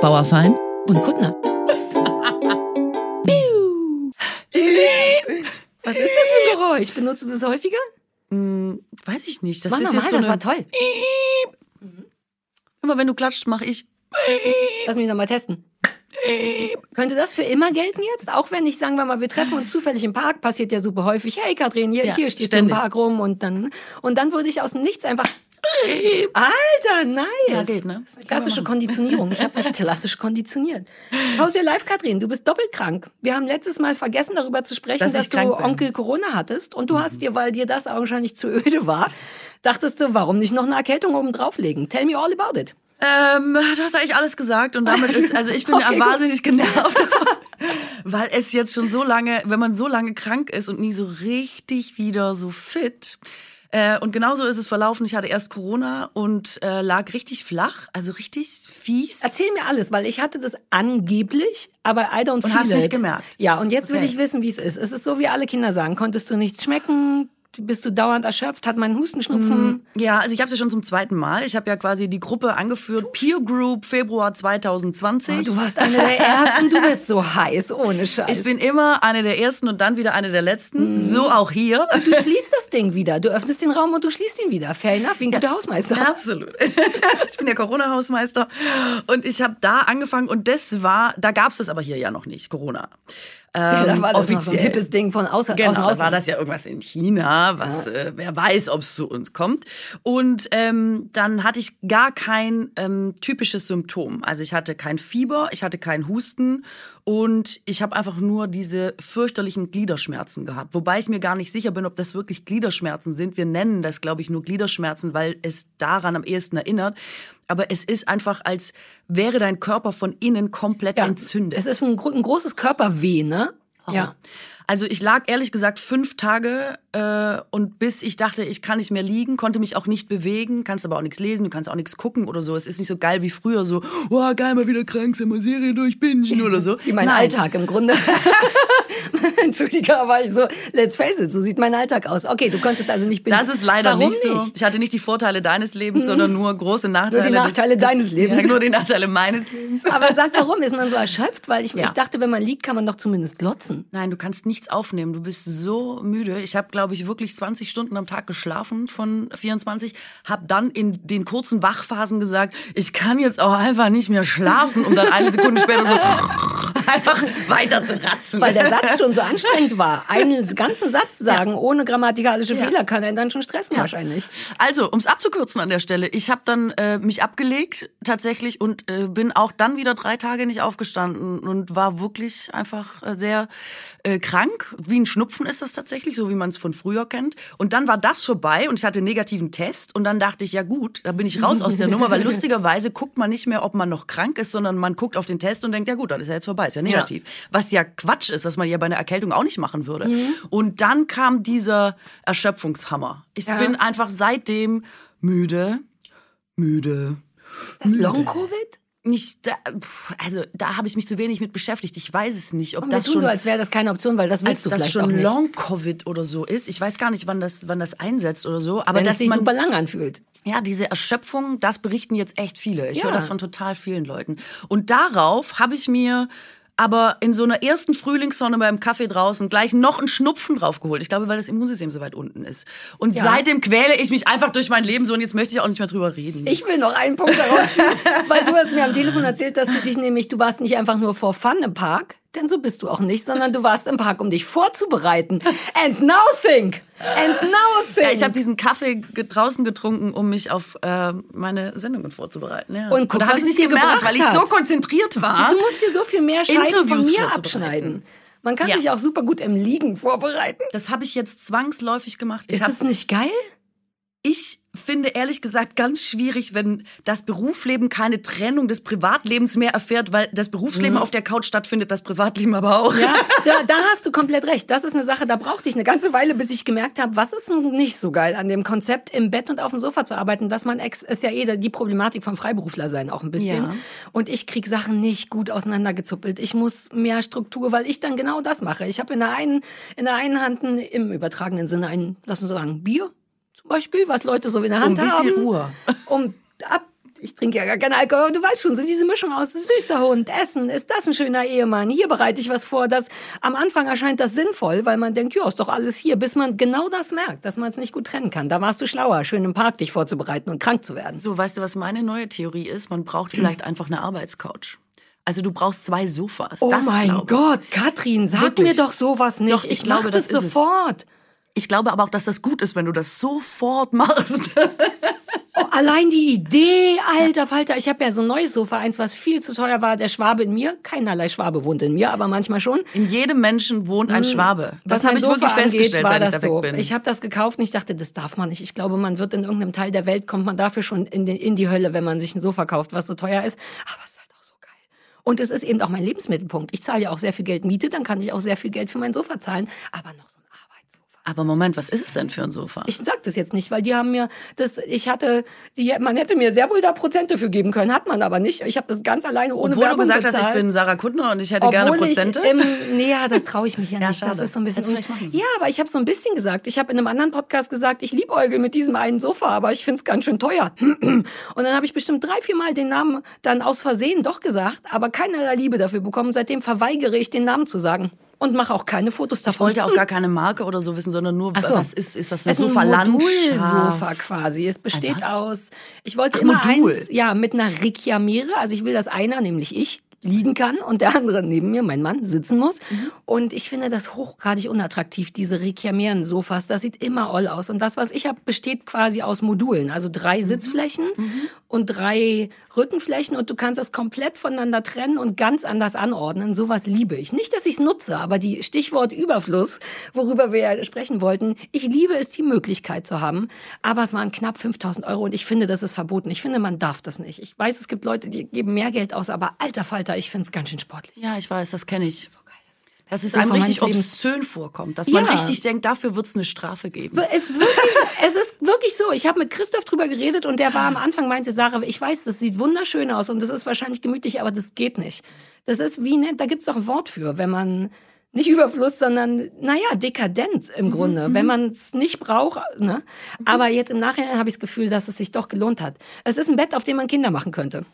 Bauerfein und Kuttner. Was ist das für ein Geräusch? Benutzt du das häufiger? Hm, weiß ich nicht. Das Mach ist nochmal, jetzt so das eine, war toll. Immer wenn du klatscht, mache ich. Lass mich nochmal testen. Könnte das für immer gelten jetzt? Auch wenn ich, sagen wir mal, wir treffen uns zufällig im Park, passiert ja super häufig. Hey Katrin, hier, Ja, hier stehst ständig. du im Park rum und dann, und dann würde ich aus dem Nichts einfach Alter, nice. Ja, geht, ne? Klassische Konditionierung. Ich habe dich klassisch konditioniert. Your life, Katrin? Du bist doppelt krank. Wir haben letztes Mal vergessen, darüber zu sprechen, Dass dass, du bin. Mhm. Onkel Corona hattest. Und du hast dir, weil dir das augenscheinlich zu öde war, dachtest du, warum nicht noch eine Erkältung oben drauflegen? Tell me all about it. Ähm, du hast eigentlich alles gesagt und damit ist, also ich bin Okay, ja gut. wahnsinnig genervt weil es jetzt schon so lange, wenn man so lange krank ist und nie so richtig wieder so fit. Äh, und genauso ist es verlaufen. Ich hatte erst Corona und äh, lag richtig flach, also richtig fies. Erzähl mir alles, weil ich hatte das angeblich, aber I don't feel hast it. nicht gemerkt? Ja, und jetzt will Okay. ich wissen, wie es ist. Es ist so, wie alle Kinder sagen. Konntest du nichts schmecken? Bist du dauernd erschöpft? Hat mein Hustenschnupfen? Ja, also ich habe es ja schon zum zweiten Mal. Ich habe ja quasi die Gruppe angeführt, Peer Group Februar 2020. Oh, du warst eine der Ersten. Du bist so heiß, ohne Scheiß. ich bin immer eine der ersten und dann wieder eine der letzten. So auch hier. du schließt das Ding wieder. Du öffnest den Raum und du schließt ihn wieder. Fair enough, wie ein guter Hausmeister. Ja, absolut. Ich bin ja Corona-Hausmeister und ich habe da angefangen und das war, da gab's das aber hier ja noch nicht, Corona. Ähm, das noch so ein offiziell. hippes Ding von außer, aus Genau, dem da war Ausland. das ja irgendwas in China, was äh, wer weiß, ob es zu uns kommt. Und ähm, dann hatte ich gar kein ähm, typisches Symptom. Also ich hatte kein Fieber, ich hatte keinen Husten und ich habe einfach nur diese fürchterlichen Gliederschmerzen gehabt. Wobei ich mir gar nicht sicher bin, ob das wirklich Gliederschmerzen sind. Wir nennen das, glaube ich, nur Gliederschmerzen, weil es daran am ehesten erinnert. Aber es ist einfach, als wäre dein Körper von innen komplett entzündet. Es ist ein, ein großes Körperweh, ne? Ja. Also ich lag ehrlich gesagt fünf Tage äh, und bis ich dachte, ich kann nicht mehr liegen, konnte mich auch nicht bewegen, kannst aber auch nichts lesen, du kannst auch nichts gucken oder so. Es ist nicht so geil wie früher, so, oh, geil, mal wieder krank sein, mal Serie durchbingen oder so. Wie mein Nein. Alltag im Grunde. Entschuldige, aber ich so, let's face it, so sieht mein Alltag aus. Okay, du konntest also nicht Das ist leider Warum nicht so. nicht? Ich hatte nicht die Vorteile deines Lebens, sondern nur große Nachteile. Nur die Nachteile des, deines Lebens. Ja, nur die Nachteile meines Lebens. Aber sag, warum ist man so erschöpft? Weil ich, Ja. ich dachte, wenn man liegt, kann man doch zumindest glotzen. Nein, du kannst nichts aufnehmen. Du bist so müde. Ich habe, glaube ich, wirklich 20 Stunden am Tag geschlafen von 24. Hab dann in den kurzen Wachphasen gesagt, ich kann jetzt auch einfach nicht mehr schlafen. Und dann eine Sekunde später so einfach weiter zu ratzen. Weil der Satz schon so anstrengend war. Einen ganzen Satz sagen, ohne grammatikalische Ja. Fehler, kann er dann schon stressen wahrscheinlich. Also, ums abzukürzen an der Stelle, ich habe dann äh, mich abgelegt tatsächlich und äh, bin auch dann wieder drei Tage nicht aufgestanden und war wirklich einfach äh, sehr äh, krank. Wie ein Schnupfen ist das tatsächlich, so wie man es von früher kennt. Und dann war das vorbei und ich hatte einen negativen Test und dann dachte ich, ja gut, da bin ich raus aus der Nummer, weil lustigerweise guckt man nicht mehr, ob man noch krank ist, sondern man guckt auf den Test und denkt, ja gut, dann ist er jetzt vorbei, ist ja negativ. Was ja Quatsch ist, was man ja bei einer Erkältung auch nicht machen würde. Und dann kam dieser Erschöpfungshammer. Ich Ja. bin einfach seitdem müde, müde. Das Long-Covid? Nicht, da, also da habe ich mich zu wenig mit beschäftigt. Ich weiß es nicht, ob Und wir das tun schon so, als wäre das keine Option, weil das willst du das vielleicht auch schon nicht. Long-Covid oder so ist. Ich weiß gar nicht, wann das, wann das einsetzt oder so. Aber wenn es dass sich man, super lang anfühlt. ja, diese Erschöpfung, das berichten jetzt echt viele. Ich Ja. höre das von total vielen Leuten. Und darauf habe ich mir aber in so einer ersten Frühlingssonne beim Kaffee draußen gleich noch einen Schnupfen draufgeholt. Ich glaube, weil das Immunsystem so weit unten ist. Und Ja. seitdem quäle ich mich einfach durch mein Leben so und jetzt möchte ich auch nicht mehr drüber reden. Ich will noch einen Punkt daraus weil du hast mir am Telefon erzählt, dass du dich nämlich, du warst nicht einfach nur for fun im Park, denn so bist du auch nicht, sondern du warst im Park, um dich vorzubereiten. And now think! And now think! ja, ich habe diesen Kaffee draußen getrunken, um mich auf äh, meine Sendungen vorzubereiten. Ja. Und guck, da habe ich es nicht gemerkt, weil ich so konzentriert war. du musst dir so viel mehr Scheiben von Interviews mir vorzubereiten. abschneiden. Man kann Ja. sich auch super gut im Liegen vorbereiten. Das habe ich jetzt zwangsläufig gemacht. Ich Ist das nicht geil? Ich finde ehrlich gesagt ganz schwierig, wenn das Berufsleben keine Trennung des Privatlebens mehr erfährt, weil das Berufsleben auf der Couch stattfindet, das Privatleben aber auch. Mhm. Ja, da, da hast du komplett recht. Das ist eine Sache, da brauchte ich eine ganze Weile, bis ich gemerkt habe, was ist denn nicht so geil an dem Konzept, im Bett und auf dem Sofa zu arbeiten, dass man ex ist ja eh die Problematik vom Freiberufler sein auch ein bisschen. Ja. Und ich krieg Sachen nicht gut auseinandergezuppelt. Ich muss mehr Struktur, weil ich dann genau das mache. Ich habe in der einen in der einen Hand ein, im übertragenen Sinne ein, lass uns sagen, Bier zum Beispiel, was Leute so in der Hand Um wie viel haben. Uhr? Um ab ich trinke ja gar keinen Alkohol. Du weißt schon, so diese Mischung aus süßer Hund, Essen, ist das ein schöner Ehemann? Hier bereite ich was vor. Das, am Anfang erscheint das sinnvoll, weil man denkt, ja, ist doch alles hier, bis man genau das merkt, dass man es nicht gut trennen kann. Da warst du schlauer, schön im Park dich vorzubereiten und krank zu werden. So, weißt du, was meine neue Theorie ist? Man braucht vielleicht einfach eine Arbeitscouch. Also du brauchst zwei Sofas. Oh das mein. Gott, Katrin, sag Wirklich. mir doch sowas nicht. Doch, ich ich glaube, das das ist es. Ich glaube aber auch, dass das gut ist, wenn du das sofort machst. Oh, allein die Idee, alter Falter. Ich habe ja so ein neues Sofa, eins, was viel zu teuer war. Der Schwabe in mir, keinerlei Schwabe wohnt in mir, aber manchmal schon. In jedem Menschen wohnt ein Schwabe. Das habe ich Sofa wirklich festgestellt, seit ich da weg so. bin. Ich habe das gekauft und ich dachte, das darf man nicht. Ich glaube, man wird in irgendeinem Teil der Welt, kommt man dafür schon in die, in die Hölle, wenn man sich ein Sofa kauft, was so teuer ist. Aber es ist halt auch so geil. Und es ist eben auch mein Lebensmittelpunkt. Ich zahle ja auch sehr viel Geld Miete, dann kann ich auch sehr viel Geld für mein Sofa zahlen. Aber noch so. Aber Moment, was ist es denn für ein Sofa? Ich sag das jetzt nicht, weil die haben mir das, ich hatte, die, man hätte mir sehr wohl da Prozente für geben können, hat man aber nicht. Ich habe das ganz alleine ohne Obwohl du Werbung gesagt hast, bezahlt. ich bin Sarah Kuttner und ich hätte gerne Obwohl Prozente. Ich, ähm, nee, ja, das traue ich mich ja Ja, nicht. Das schade. ist so ein bisschen. Du ja, aber ich habe so ein bisschen gesagt. Ich habe in einem anderen Podcast gesagt, ich liebäugel mit diesem einen Sofa, aber ich find's ganz schön teuer. Und dann habe ich bestimmt drei, vier Mal den Namen dann aus Versehen doch gesagt, aber keinerlei Liebe dafür bekommen. Seitdem verweigere ich den Namen zu sagen und mache auch keine Fotos davon. ich wollte auch gar keine Marke oder so wissen, sondern nur, so. was ist, ist das Es ist ein? Modulsofa quasi. Es besteht aus, ich wollte Ach, immer Modul. eins, ja, mit einer Ricciamere. Also ich will, dass einer, nämlich ich, liegen kann und der andere neben mir, mein Mann, sitzen muss. Mhm. Und ich finde das hochgradig unattraktiv, diese Ricciameren-Sofas. Das sieht immer all aus. Und das, was ich habe, besteht quasi aus Modulen. Also Mhm. drei Sitzflächen und drei Rückenflächen. Und du kannst das komplett voneinander trennen und ganz anders anordnen. Sowas liebe ich. Nicht, dass ich es nutze, aber die Stichwort Überfluss, worüber wir ja sprechen wollten. Ich liebe es, die Möglichkeit zu haben. Aber es waren knapp 5000 Euro und ich finde, das ist verboten. Ich finde, man darf das nicht. Ich weiß, es gibt Leute, die geben mehr Geld aus, aber alter Falter, ich finde es ganz schön sportlich. Ja, ich weiß, das kenne ich. Dass es einem richtig meines Lebens. obszön vorkommt. Dass man Ja. richtig denkt, dafür wird es eine Strafe geben. Es, wirklich, es ist wirklich so. Ich habe mit Christoph drüber geredet und der war am Anfang, meinte Sarah, ich weiß, das sieht wunderschön aus und das ist wahrscheinlich gemütlich, aber das geht nicht. Das ist wie, ne, da gibt's doch ein Wort für, wenn man nicht Überfluss, sondern, naja, Dekadenz im Grunde, wenn man es nicht braucht. Ne? Aber jetzt im Nachhinein habe ich das Gefühl, dass es sich doch gelohnt hat. Es ist ein Bett, auf dem man Kinder machen könnte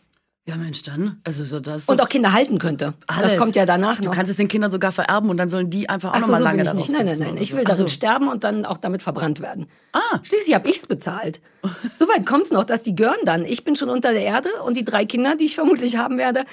Ja, Mensch, dann. Also so das. und auch Kinder halten könnte. alles. Das kommt ja danach Du noch. kannst es den Kindern sogar vererben und dann sollen die einfach auch so, nochmal so lange will ich nicht. Nein, nein, nein. Ich so. will Ach darin so. sterben und dann auch damit verbrannt werden. Ah. Schließlich habe ich's bezahlt. Soweit kommt's noch, dass die gehören dann. Ich bin schon unter der Erde und die drei Kinder, die ich vermutlich haben werde,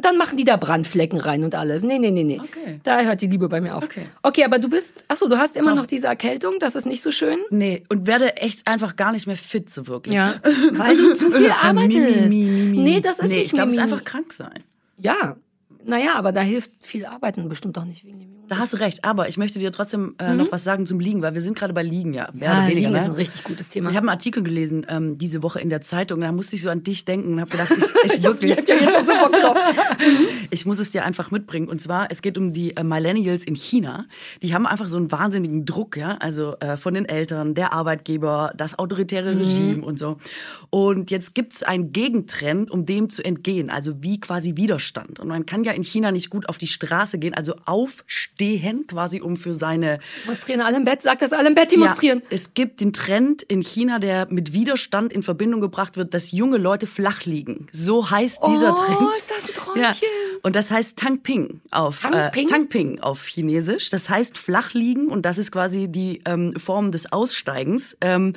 dann machen die da Brandflecken rein und alles. Nee, nee, nee, nee. Okay. Da hört die Liebe bei mir auf. Okay. Okay, aber du bist, ach so, du hast immer noch diese Erkältung, das ist nicht so schön. Nee, und werde echt einfach gar nicht mehr fit, so wirklich. Ja, weil du zu viel arbeitest. Nee, das ist nee, nicht ich glaube, es ist einfach krank sein. Ja, naja, aber da hilft viel Arbeiten bestimmt auch nicht wegen dem Da hast du recht, aber ich möchte dir trotzdem äh, noch was sagen zum Liegen, weil wir sind gerade bei Liegen, ja. Mehr Ja, oder weniger, Liegen ne? ist ein richtig gutes Thema. Ich habe einen Artikel gelesen ähm, diese Woche in der Zeitung, da musste ich so an dich denken und habe gedacht, ich, ich, Ich wirklich, ich hab ja jetzt schon so Bock drauf. ich muss es dir einfach mitbringen. Und zwar, es geht um die äh, Millennials in China. Die haben einfach so einen wahnsinnigen Druck, ja, also äh, von den Eltern, der Arbeitgeber, das autoritäre Mhm. Regime und so. Und jetzt gibt's einen Gegentrend, um dem zu entgehen, also wie quasi Widerstand. Und man kann ja in China nicht gut auf die Straße gehen, also aufstehen, quasi um für seine Demonstrieren alle im Bett, sagt das alle im Bett demonstrieren. ja, es gibt den Trend in China, der mit Widerstand in Verbindung gebracht wird, dass junge Leute flach liegen. So heißt dieser Oh, Trend. ist das ein Träumchen? Ja. Und das heißt Tangping auf Tangping? Äh, Tangping auf Chinesisch. Das heißt flach liegen und das ist quasi die ähm, Form des Aussteigens. Ähm,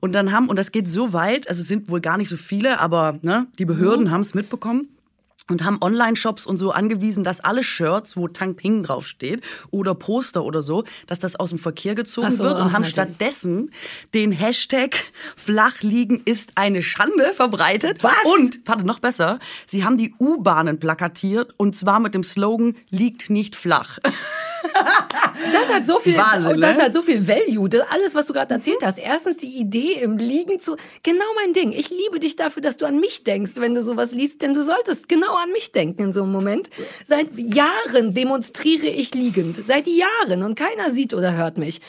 und dann haben und das geht so weit, also es sind wohl gar nicht so viele, aber ne, die Behörden Mhm. haben es mitbekommen und haben Online-Shops und so angewiesen, dass alle Shirts, wo Tang Ping draufsteht oder Poster oder so, dass das aus dem Verkehr gezogen so, wird und haben natürlich. stattdessen den Hashtag Flachliegen ist eine Schande verbreitet. Was? Und, warte, noch besser, sie haben die U-Bahnen plakatiert und zwar mit dem Slogan, liegt nicht flach. Das hat so viel, Wahnsinn, und das ne? hat so viel Value. Das, alles, was du gerade erzählt hast. Erstens die Idee im Liegen zu, genau mein Ding. Ich liebe dich dafür, dass du an mich denkst, wenn du sowas liest, denn du solltest genau an mich denken in so einem Moment. Seit Jahren demonstriere ich liegend. Seit Jahren und keiner sieht oder hört mich.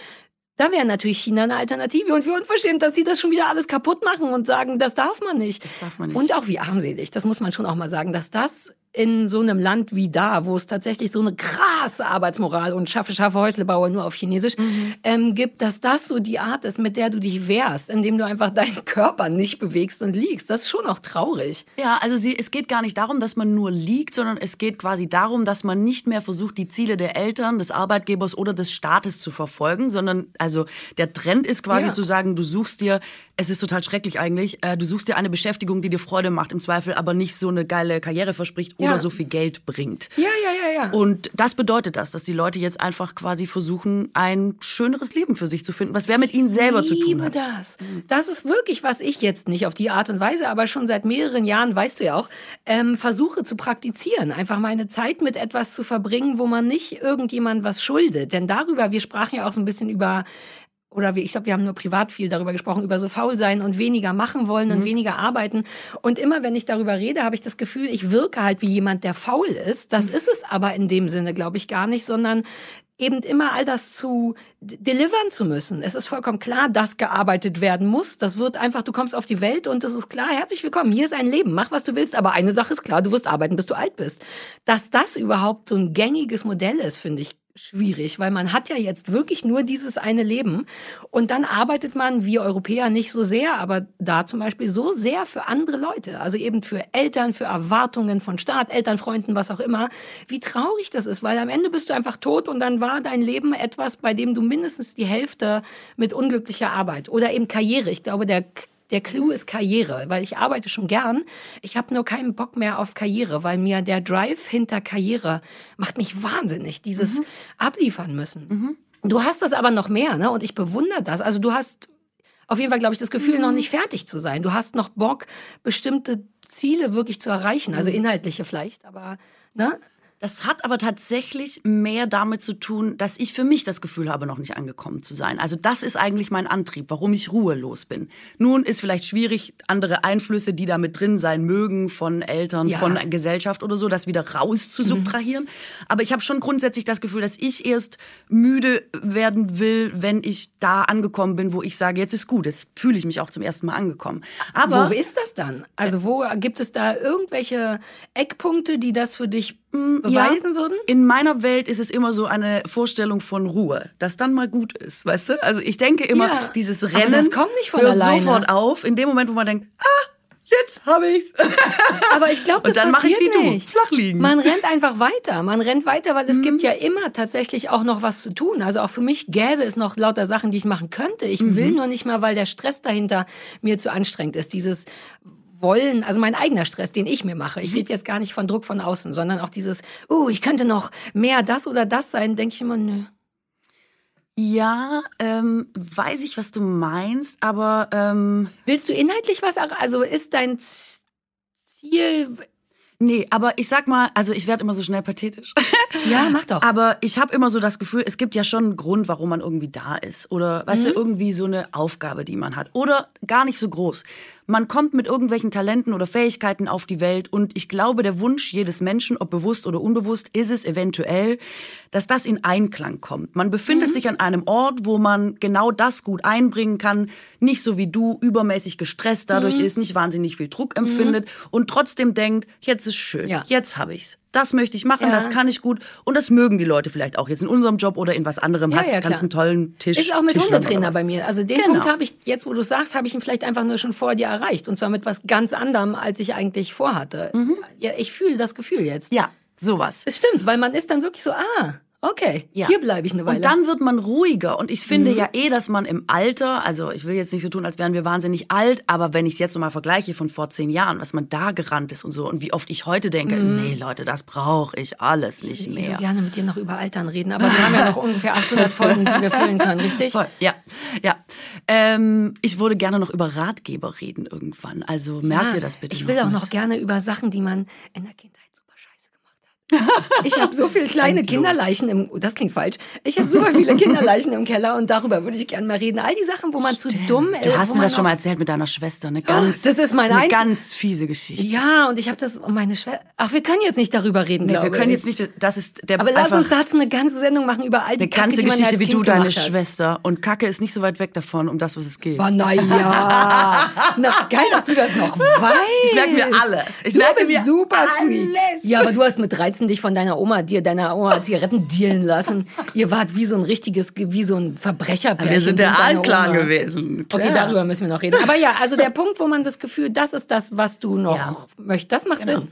Da wäre natürlich China eine Alternative und wie unverschämt, dass sie das schon wieder alles kaputt machen und sagen, das darf man nicht. Das darf man nicht. Und auch wie armselig, das muss man schon auch mal sagen, dass das in so einem Land wie da, wo es tatsächlich so eine krasse Arbeitsmoral und schaffe, schaffe Häuslebauer nur auf Chinesisch mhm. ähm, gibt, dass das so die Art ist, mit der du dich wehrst, indem du einfach deinen Körper nicht bewegst und liegst. Das ist schon auch traurig. Ja, also sie, es geht gar nicht darum, dass man nur liegt, sondern es geht quasi darum, dass man nicht mehr versucht, die Ziele der Eltern, des Arbeitgebers oder des Staates zu verfolgen, sondern also der Trend ist quasi ja. zu sagen, du suchst dir, es ist total schrecklich eigentlich, äh, du suchst dir eine Beschäftigung, die dir Freude macht im Zweifel, aber nicht so eine geile Karriere verspricht oder ja. so viel Geld bringt. Ja, ja, ja, ja. Und das bedeutet das, dass die Leute jetzt einfach quasi versuchen, ein schöneres Leben für sich zu finden, was wer mit ihnen selber zu tun hat. das. Das ist wirklich, was ich jetzt nicht auf die Art und Weise, aber schon seit mehreren Jahren, weißt du ja auch, ähm, versuche zu praktizieren. Einfach meine Zeit mit etwas zu verbringen, wo man nicht irgendjemand was schuldet. Denn darüber, wir sprachen ja auch so ein bisschen über oder wie, ich glaube, wir haben nur privat viel darüber gesprochen, über so faul sein und weniger machen wollen und mhm. weniger arbeiten. Und immer wenn ich darüber rede, habe ich das Gefühl, ich wirke halt wie jemand, der faul ist. Das mhm. ist es aber in dem Sinne, glaube ich, gar nicht, sondern eben immer all das zu delivern zu müssen. Es ist vollkommen klar, dass gearbeitet werden muss. Das wird einfach, du kommst auf die Welt und es ist klar, herzlich willkommen, hier ist ein Leben, mach was du willst, aber eine Sache ist klar, du wirst arbeiten, bis du alt bist. Dass das überhaupt so ein gängiges Modell ist, finde ich schwierig, weil man hat ja jetzt wirklich nur dieses eine Leben. Und dann arbeitet man, wir Europäer nicht so sehr, aber da zum Beispiel so sehr für andere Leute, also eben für Eltern, für Erwartungen von Staat, Elternfreunden, was auch immer, wie traurig das ist, weil am Ende bist du einfach tot und dann war dein Leben etwas, bei dem du mindestens die Hälfte mit unglücklicher Arbeit oder eben Karriere, ich glaube, der der Clou ist Karriere, weil ich arbeite schon gern. Ich habe nur keinen Bock mehr auf Karriere, weil mir der Drive hinter Karriere macht mich wahnsinnig, dieses mhm. abliefern müssen. Mhm. Du hast das aber noch mehr, ne? Und ich bewundere das. Also du hast auf jeden Fall, glaube ich, das Gefühl, mhm. noch nicht fertig zu sein. Du hast noch Bock, bestimmte Ziele wirklich zu erreichen, also mhm. inhaltliche vielleicht, aber ne? Das hat aber tatsächlich mehr damit zu tun, dass ich für mich das Gefühl habe, noch nicht angekommen zu sein. Also das ist eigentlich mein Antrieb, warum ich ruhelos bin. Nun ist vielleicht schwierig, andere Einflüsse, die da mit drin sein mögen, von Eltern, ja. von Gesellschaft oder so, das wieder raus zu subtrahieren. Mhm. Aber ich habe schon grundsätzlich das Gefühl, dass ich erst müde werden will, wenn ich da angekommen bin, wo ich sage, jetzt ist gut, jetzt fühle ich mich auch zum ersten Mal angekommen. Aber wo ist das dann? Also wo gibt es da irgendwelche Eckpunkte, die das für dich beweisen ja, würden? In meiner Welt ist es immer so eine Vorstellung von Ruhe, dass dann mal gut ist, weißt du? Also ich denke immer, ja, dieses Rennen das kommt nicht von hört alleine. sofort auf, in dem Moment, wo man denkt, ah, jetzt habe ich's. Aber ich glaube, das Und dann mache ich wie nicht. du, flach liegen. Man rennt einfach weiter. Man rennt weiter, weil es mhm. gibt ja immer tatsächlich auch noch was zu tun. Also auch für mich gäbe es noch lauter Sachen, die ich machen könnte. Ich mhm. will nur nicht mal, weil der Stress dahinter mir zu anstrengend ist. Dieses wollen, also mein eigener Stress, den ich mir mache. Ich mhm. rede jetzt gar nicht von Druck von außen, sondern auch dieses, oh, ich könnte noch mehr das oder das sein, denke ich immer, nö. Ja, ähm, weiß ich, was du meinst, aber ähm willst du inhaltlich was? Also ist dein Ziel Nee, aber ich sag mal, also ich werde immer so schnell pathetisch. Ja, mach doch. aber ich habe immer so das Gefühl, es gibt ja schon einen Grund, warum man irgendwie da ist. Oder, weißt mhm. du, irgendwie so eine Aufgabe, die man hat. Oder gar nicht so groß man kommt mit irgendwelchen Talenten oder Fähigkeiten auf die Welt und ich glaube, der Wunsch jedes Menschen, ob bewusst oder unbewusst, ist es eventuell, dass das in Einklang kommt. Man befindet mhm. sich an einem Ort, wo man genau das gut einbringen kann, nicht so wie du übermäßig gestresst dadurch mhm. ist, nicht wahnsinnig viel Druck empfindet mhm. und trotzdem denkt, jetzt ist schön, ja. jetzt habe ich's das möchte ich machen, ja. das kann ich gut und das mögen die Leute vielleicht auch jetzt in unserem Job oder in was anderem. Ja, hast ja, kannst einen tollen Tisch. Ist auch mit Hundetrainer bei mir. Also den genau. Punkt habe ich jetzt, wo du sagst, habe ich ihn vielleicht einfach nur schon vor dir erreicht und zwar mit was ganz anderem, als ich eigentlich vorhatte. Mhm. Ja, ich fühle das Gefühl jetzt. Ja, sowas. Es stimmt, weil man ist dann wirklich so, ah, Okay, ja. hier bleibe ich eine Weile. Und dann wird man ruhiger. Und ich finde mhm. ja eh, dass man im Alter, also ich will jetzt nicht so tun, als wären wir wahnsinnig alt, aber wenn ich es jetzt so mal vergleiche von vor zehn Jahren, was man da gerannt ist und so und wie oft ich heute denke, mhm. nee Leute, das brauche ich alles nicht mehr. Ich würde gerne mit dir noch über Altern reden, aber wir haben ja noch ungefähr 800 Folgen, die wir füllen können, richtig? Voll, ja, ja. Ähm, ich würde gerne noch über Ratgeber reden irgendwann. Also merkt ja, ihr das bitte Ich will auch mit. noch gerne über Sachen, die man in der Kindheit Ich habe so viele kleine. Kinderleichen im, oh, das klingt falsch. Ich habe super viele Kinderleichen im Keller und darüber würde ich gerne mal reden. All die Sachen, wo man zu dumm ist. Du hast mir das schon mal erzählt mit deiner Schwester. Eine ganz, das ist mein eine ganz fiese Geschichte. Ja, und ich habe das, oh, meine Schwester, ach, wir können jetzt nicht darüber reden, Nee, wir können ich. jetzt nicht, das ist der Aber lass uns dazu eine ganze Sendung machen über all die eine Kacke, ganze die Geschichte, als wie kind du deine hat. Schwester. Und Kacke ist nicht so weit weg davon, um das, was es geht. Oh, na ja. Na, geil, dass du das noch weißt. Ich merke mir alles. Ich du merke bist mir super alles. Ja, aber du hast mit 13 dich von deiner Oma, dir deiner Oma Zigaretten dealen lassen. Ihr wart wie so ein richtiges, wie so ein Verbrecherpärchen. Wir sind der Altclan gewesen. Okay, Klar. darüber müssen wir noch reden. Aber ja, also der Punkt, wo man das Gefühl, das ist das, was du noch Ja. möchtest, das macht Sinn.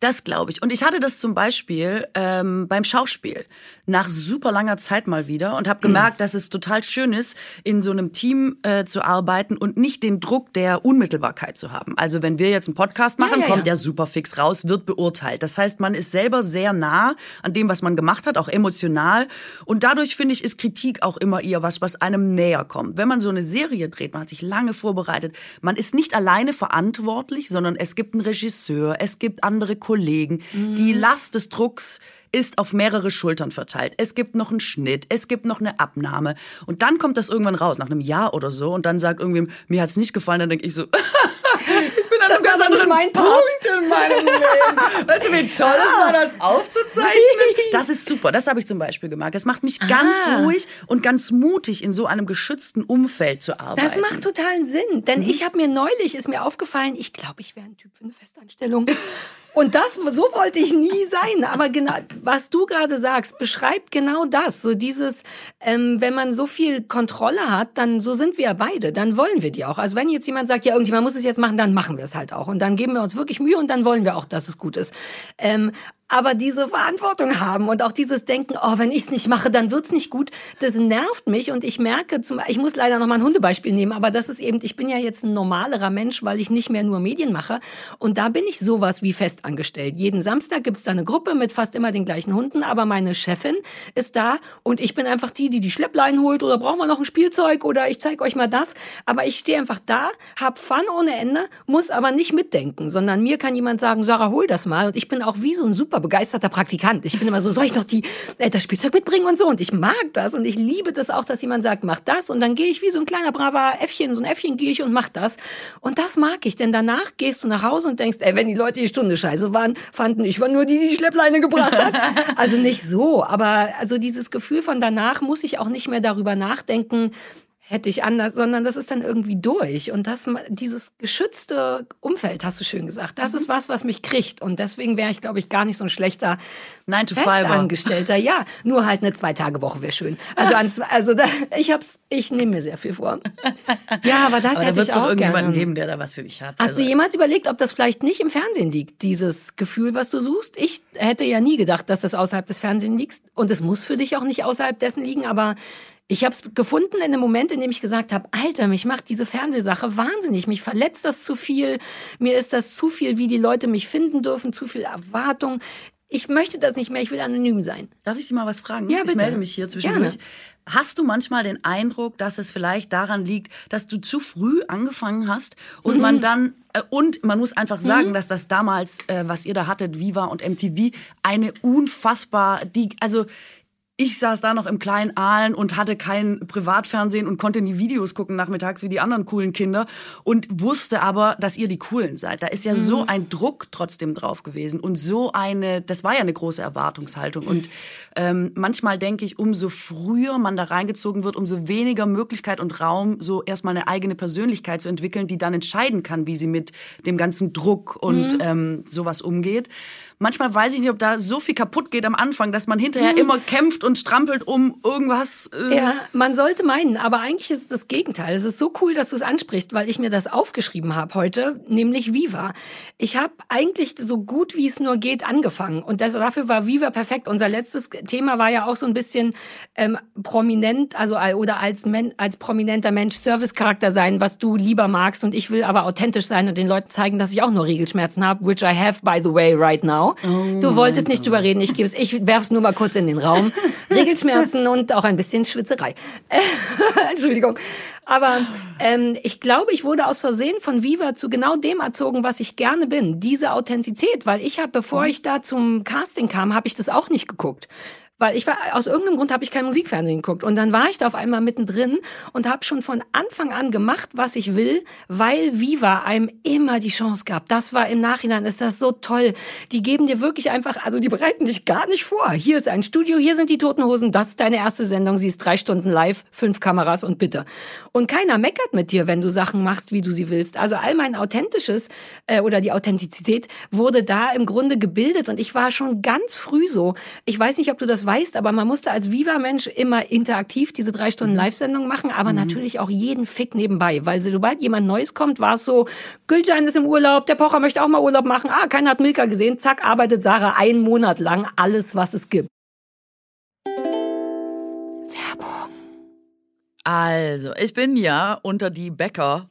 Das glaube ich. Und ich hatte das zum Beispiel ähm, beim Schauspiel nach super langer Zeit mal wieder und habe gemerkt, dass es total schön ist, in so einem Team äh, zu arbeiten und nicht den Druck der Unmittelbarkeit zu haben. Also wenn wir jetzt einen Podcast machen, ja, kommt ja. der super fix raus, wird beurteilt. Das heißt, man ist selber sehr nah an dem, was man gemacht hat, auch emotional. Und dadurch finde ich, ist Kritik auch immer eher was, was einem näher kommt. Wenn man so eine Serie dreht, man hat sich lange vorbereitet, man ist nicht alleine verantwortlich, sondern es gibt einen Regisseur, es gibt andere Kollegen. Die Last des Drucks ist auf mehrere Schultern verteilt. Es gibt noch einen Schnitt, es gibt noch eine Abnahme. Und dann kommt das irgendwann raus, nach einem Jahr oder so. Und dann sagt irgendwem, mir hat's nicht gefallen. Dann denke ich so, ich bin an einem ganz anderen mein Part. Punkt in meinem Leben. Weißt du, wie toll es war, das aufzuzeichnen? Das ist super. Das habe ich zum Beispiel gemerkt. Das macht mich ganz Ah. ruhig und ganz mutig, in so einem geschützten Umfeld zu arbeiten. Das macht totalen Sinn, denn Mhm. ich habe mir neulich ist mir aufgefallen, ich glaube, ich wäre ein Typ für eine Festanstellung. Und das so wollte ich nie sein, aber genau was du gerade sagst, beschreibt genau das, so dieses ähm, wenn man so viel Kontrolle hat, dann so sind wir ja beide, dann wollen wir die auch. Also wenn jetzt jemand sagt, ja, irgendjemand muss es jetzt machen, dann machen wir es halt auch und dann geben wir uns wirklich Mühe und dann wollen wir auch, dass es gut ist. Ähm, aber diese Verantwortung haben und auch dieses Denken, oh, wenn ich es nicht mache, dann wird's nicht gut, das nervt mich. Und ich merke, zum, ich muss leider noch mal ein Hundebeispiel nehmen, aber das ist eben, ich bin ja jetzt ein normalerer Mensch, weil ich nicht mehr nur Medien mache. Und da bin ich sowas wie festangestellt. Jeden Samstag gibt's da eine Gruppe mit fast immer den gleichen Hunden, aber meine Chefin ist da und ich bin einfach die, die die Schlepplein holt oder brauchen wir noch ein Spielzeug oder ich zeige euch mal das, aber ich stehe einfach da, hab Fun ohne Ende, muss aber nicht mitdenken, sondern mir kann jemand sagen, Sarah, hol das mal. Und ich bin auch wie so ein super begeisterter Praktikant. Ich bin immer so, soll ich noch die, äh, das Spielzeug mitbringen und so und ich mag das und ich liebe das auch, dass jemand sagt, mach das und dann gehe ich wie so ein kleiner braver Äffchen, so ein Äffchen gehe ich und mach das und das mag ich, denn danach gehst du nach Hause und denkst, ey, wenn die Leute die Stunde scheiße waren, fanden, ich war nur die, die die Schleppleine gebracht hat. Also nicht so, aber also dieses Gefühl von danach muss ich auch nicht mehr darüber nachdenken, hätte ich anders, sondern das ist dann irgendwie durch. Und das, dieses geschützte Umfeld, hast du schön gesagt, das ist was, was mich kriegt. Und deswegen wäre ich, glaube ich, gar nicht so ein schlechter Nine to. Festangestellter. Ja, nur halt eine Zwei-Tage-Woche wäre schön. Also, ans, also da, ich hab's, ich nehme mir sehr viel vor. Ja, aber das Aber da hätte wird ich auch irgendjemanden gerne. geben, der da was für dich hat. Hast Also- du jemals überlegt, ob das vielleicht nicht im Fernsehen liegt, dieses Gefühl, was du suchst? Ich hätte ja nie gedacht, dass das außerhalb des Fernsehens liegt. Und es muss für dich auch nicht außerhalb dessen liegen, aber ich habe es gefunden in dem Moment, in dem ich gesagt habe, Alter, mich macht diese Fernsehsache wahnsinnig, mich verletzt das zu viel, mir ist das zu viel, wie die Leute mich finden dürfen, zu viel Erwartung. Ich möchte das nicht mehr, ich will anonym sein. Darf ich dich mal was fragen? Ja, Ich bitte. melde mich hier zwischendurch. Gerne. Hast du manchmal den Eindruck, dass es vielleicht daran liegt, dass du zu früh angefangen hast und Mhm. man dann äh, und man muss einfach sagen, dass das damals, äh, was ihr da hattet, Viva und MTV, eine unfassbar, die also ich saß da noch im kleinen Aalen und hatte kein Privatfernsehen und konnte nie Videos gucken nachmittags wie die anderen coolen Kinder und wusste aber, dass ihr die Coolen seid. Da ist ja so ein Druck trotzdem drauf gewesen und so eine, das war ja eine große Erwartungshaltung. Und ähm, manchmal denke ich, umso früher man da reingezogen wird, umso weniger Möglichkeit und Raum, so erstmal eine eigene Persönlichkeit zu entwickeln, die dann entscheiden kann, wie sie mit dem ganzen Druck und ähm, sowas umgeht. Manchmal weiß ich nicht, ob da so viel kaputt geht am Anfang, dass man hinterher immer kämpft und strampelt um irgendwas. Äh, Ja, man sollte meinen, aber eigentlich ist es das Gegenteil. Es ist so cool, dass du es ansprichst, weil ich mir das aufgeschrieben habe heute, nämlich Viva. Ich habe eigentlich so gut wie es nur geht angefangen und das, dafür war Viva perfekt. Unser letztes Thema war ja auch so ein bisschen ähm, prominent, also äh, oder als Men als prominenter Mensch Servicecharakter sein, was du lieber magst und ich will aber authentisch sein und den Leuten zeigen, dass ich auch nur Regelschmerzen habe, which I have by the way right now. Du wolltest nicht drüber reden, ich gebe es, ich werf's nur mal kurz in den Raum. Regelschmerzen und auch ein bisschen Schwitzerei. Entschuldigung. Aber ähm, ich glaube, ich wurde aus Versehen von Viva zu genau dem erzogen, was ich gerne bin. Diese Authentizität, weil ich habe, bevor ich da zum Casting kam, habe ich das auch nicht geguckt. Weil ich war, aus irgendeinem Grund habe ich kein Musikfernsehen geguckt. Und dann war ich da auf einmal mittendrin und habe schon von Anfang an gemacht, was ich will, weil Viva einem immer die Chance gab. Das war im Nachhinein, ist das so toll. Die geben dir wirklich einfach, also die bereiten dich gar nicht vor. Hier ist ein Studio, hier sind die Toten Hosen, das ist deine erste Sendung, sie ist drei Stunden live, fünf Kameras und bitte. Und keiner meckert mit dir, wenn du Sachen machst, wie du sie willst. Also all mein Authentisches äh, oder die Authentizität wurde da im Grunde gebildet und ich war schon ganz früh so. Ich weiß nicht, ob du das weißt, aber man musste als Viva-Mensch immer interaktiv diese drei Stunden mhm. Live-Sendung machen, aber mhm. natürlich auch jeden Fick nebenbei, weil sobald jemand Neues kommt, war es so, Gülcan ist im Urlaub, der Pocher möchte auch mal Urlaub machen, ah, keiner hat Milka gesehen, zack, arbeitet Sarah einen Monat lang alles, was es gibt. Werbung. Also, ich bin ja unter die Bäcker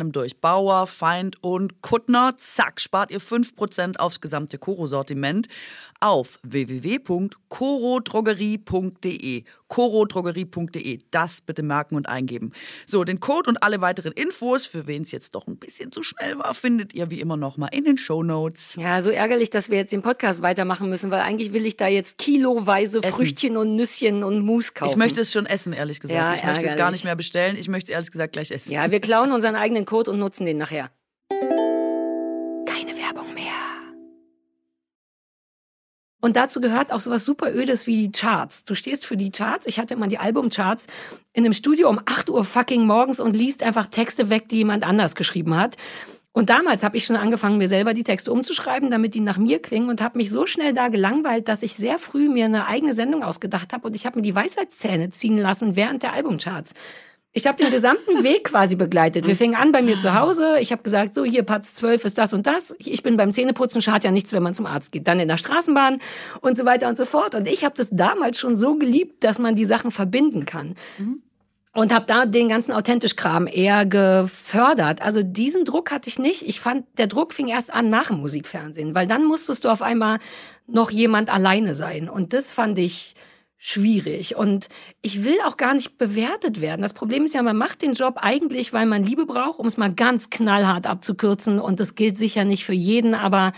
einem durch. Bauer, Feind und Kuttner. Zack, spart ihr 5% aufs gesamte Koro-Sortiment auf www.korodrogerie.de. Korodrogerie.de. Das bitte merken und eingeben. So, den Code und alle weiteren Infos, für wen es jetzt doch ein bisschen zu schnell war, findet ihr wie immer nochmal in den Show Notes. Ja, so ärgerlich, dass wir jetzt den Podcast weitermachen müssen, weil eigentlich will ich da jetzt kiloweise essen. Früchtchen und Nüsschen und Mus kaufen. Ich möchte es schon essen, ehrlich gesagt. Ja, ich ärgerlich. möchte es gar nicht mehr bestellen. Ich möchte es ehrlich gesagt gleich essen. Ja, wir klauen unseren eigenen Code und nutzen den nachher. Und dazu gehört auch sowas super Ödes wie die Charts. Du stehst für die Charts. Ich hatte immer die Albumcharts in einem Studio um 8 Uhr fucking morgens und liest einfach Texte weg, die jemand anders geschrieben hat. Und damals habe ich schon angefangen, mir selber die Texte umzuschreiben, damit die nach mir klingen und habe mich so schnell da gelangweilt, dass ich sehr früh mir eine eigene Sendung ausgedacht habe und ich habe mir die Weisheitszähne ziehen lassen während der Albumcharts. Ich habe den gesamten Weg quasi begleitet. Wir fingen an bei mir zu Hause. Ich habe gesagt, so hier Platz 12 ist das und das. Ich bin beim Zähneputzen, schadet ja nichts, wenn man zum Arzt geht. Dann in der Straßenbahn und so weiter und so fort. Und ich habe das damals schon so geliebt, dass man die Sachen verbinden kann. Mhm. Und habe da den ganzen authentisch Kram eher gefördert. Also diesen Druck hatte ich nicht. Ich fand, der Druck fing erst an nach dem Musikfernsehen, weil dann musstest du auf einmal noch jemand alleine sein. Und das fand ich schwierig. Und ich will auch gar nicht bewertet werden. Das Problem ist ja, man macht den Job eigentlich, weil man Liebe braucht, um es mal ganz knallhart abzukürzen. Und das gilt sicher nicht für jeden, aber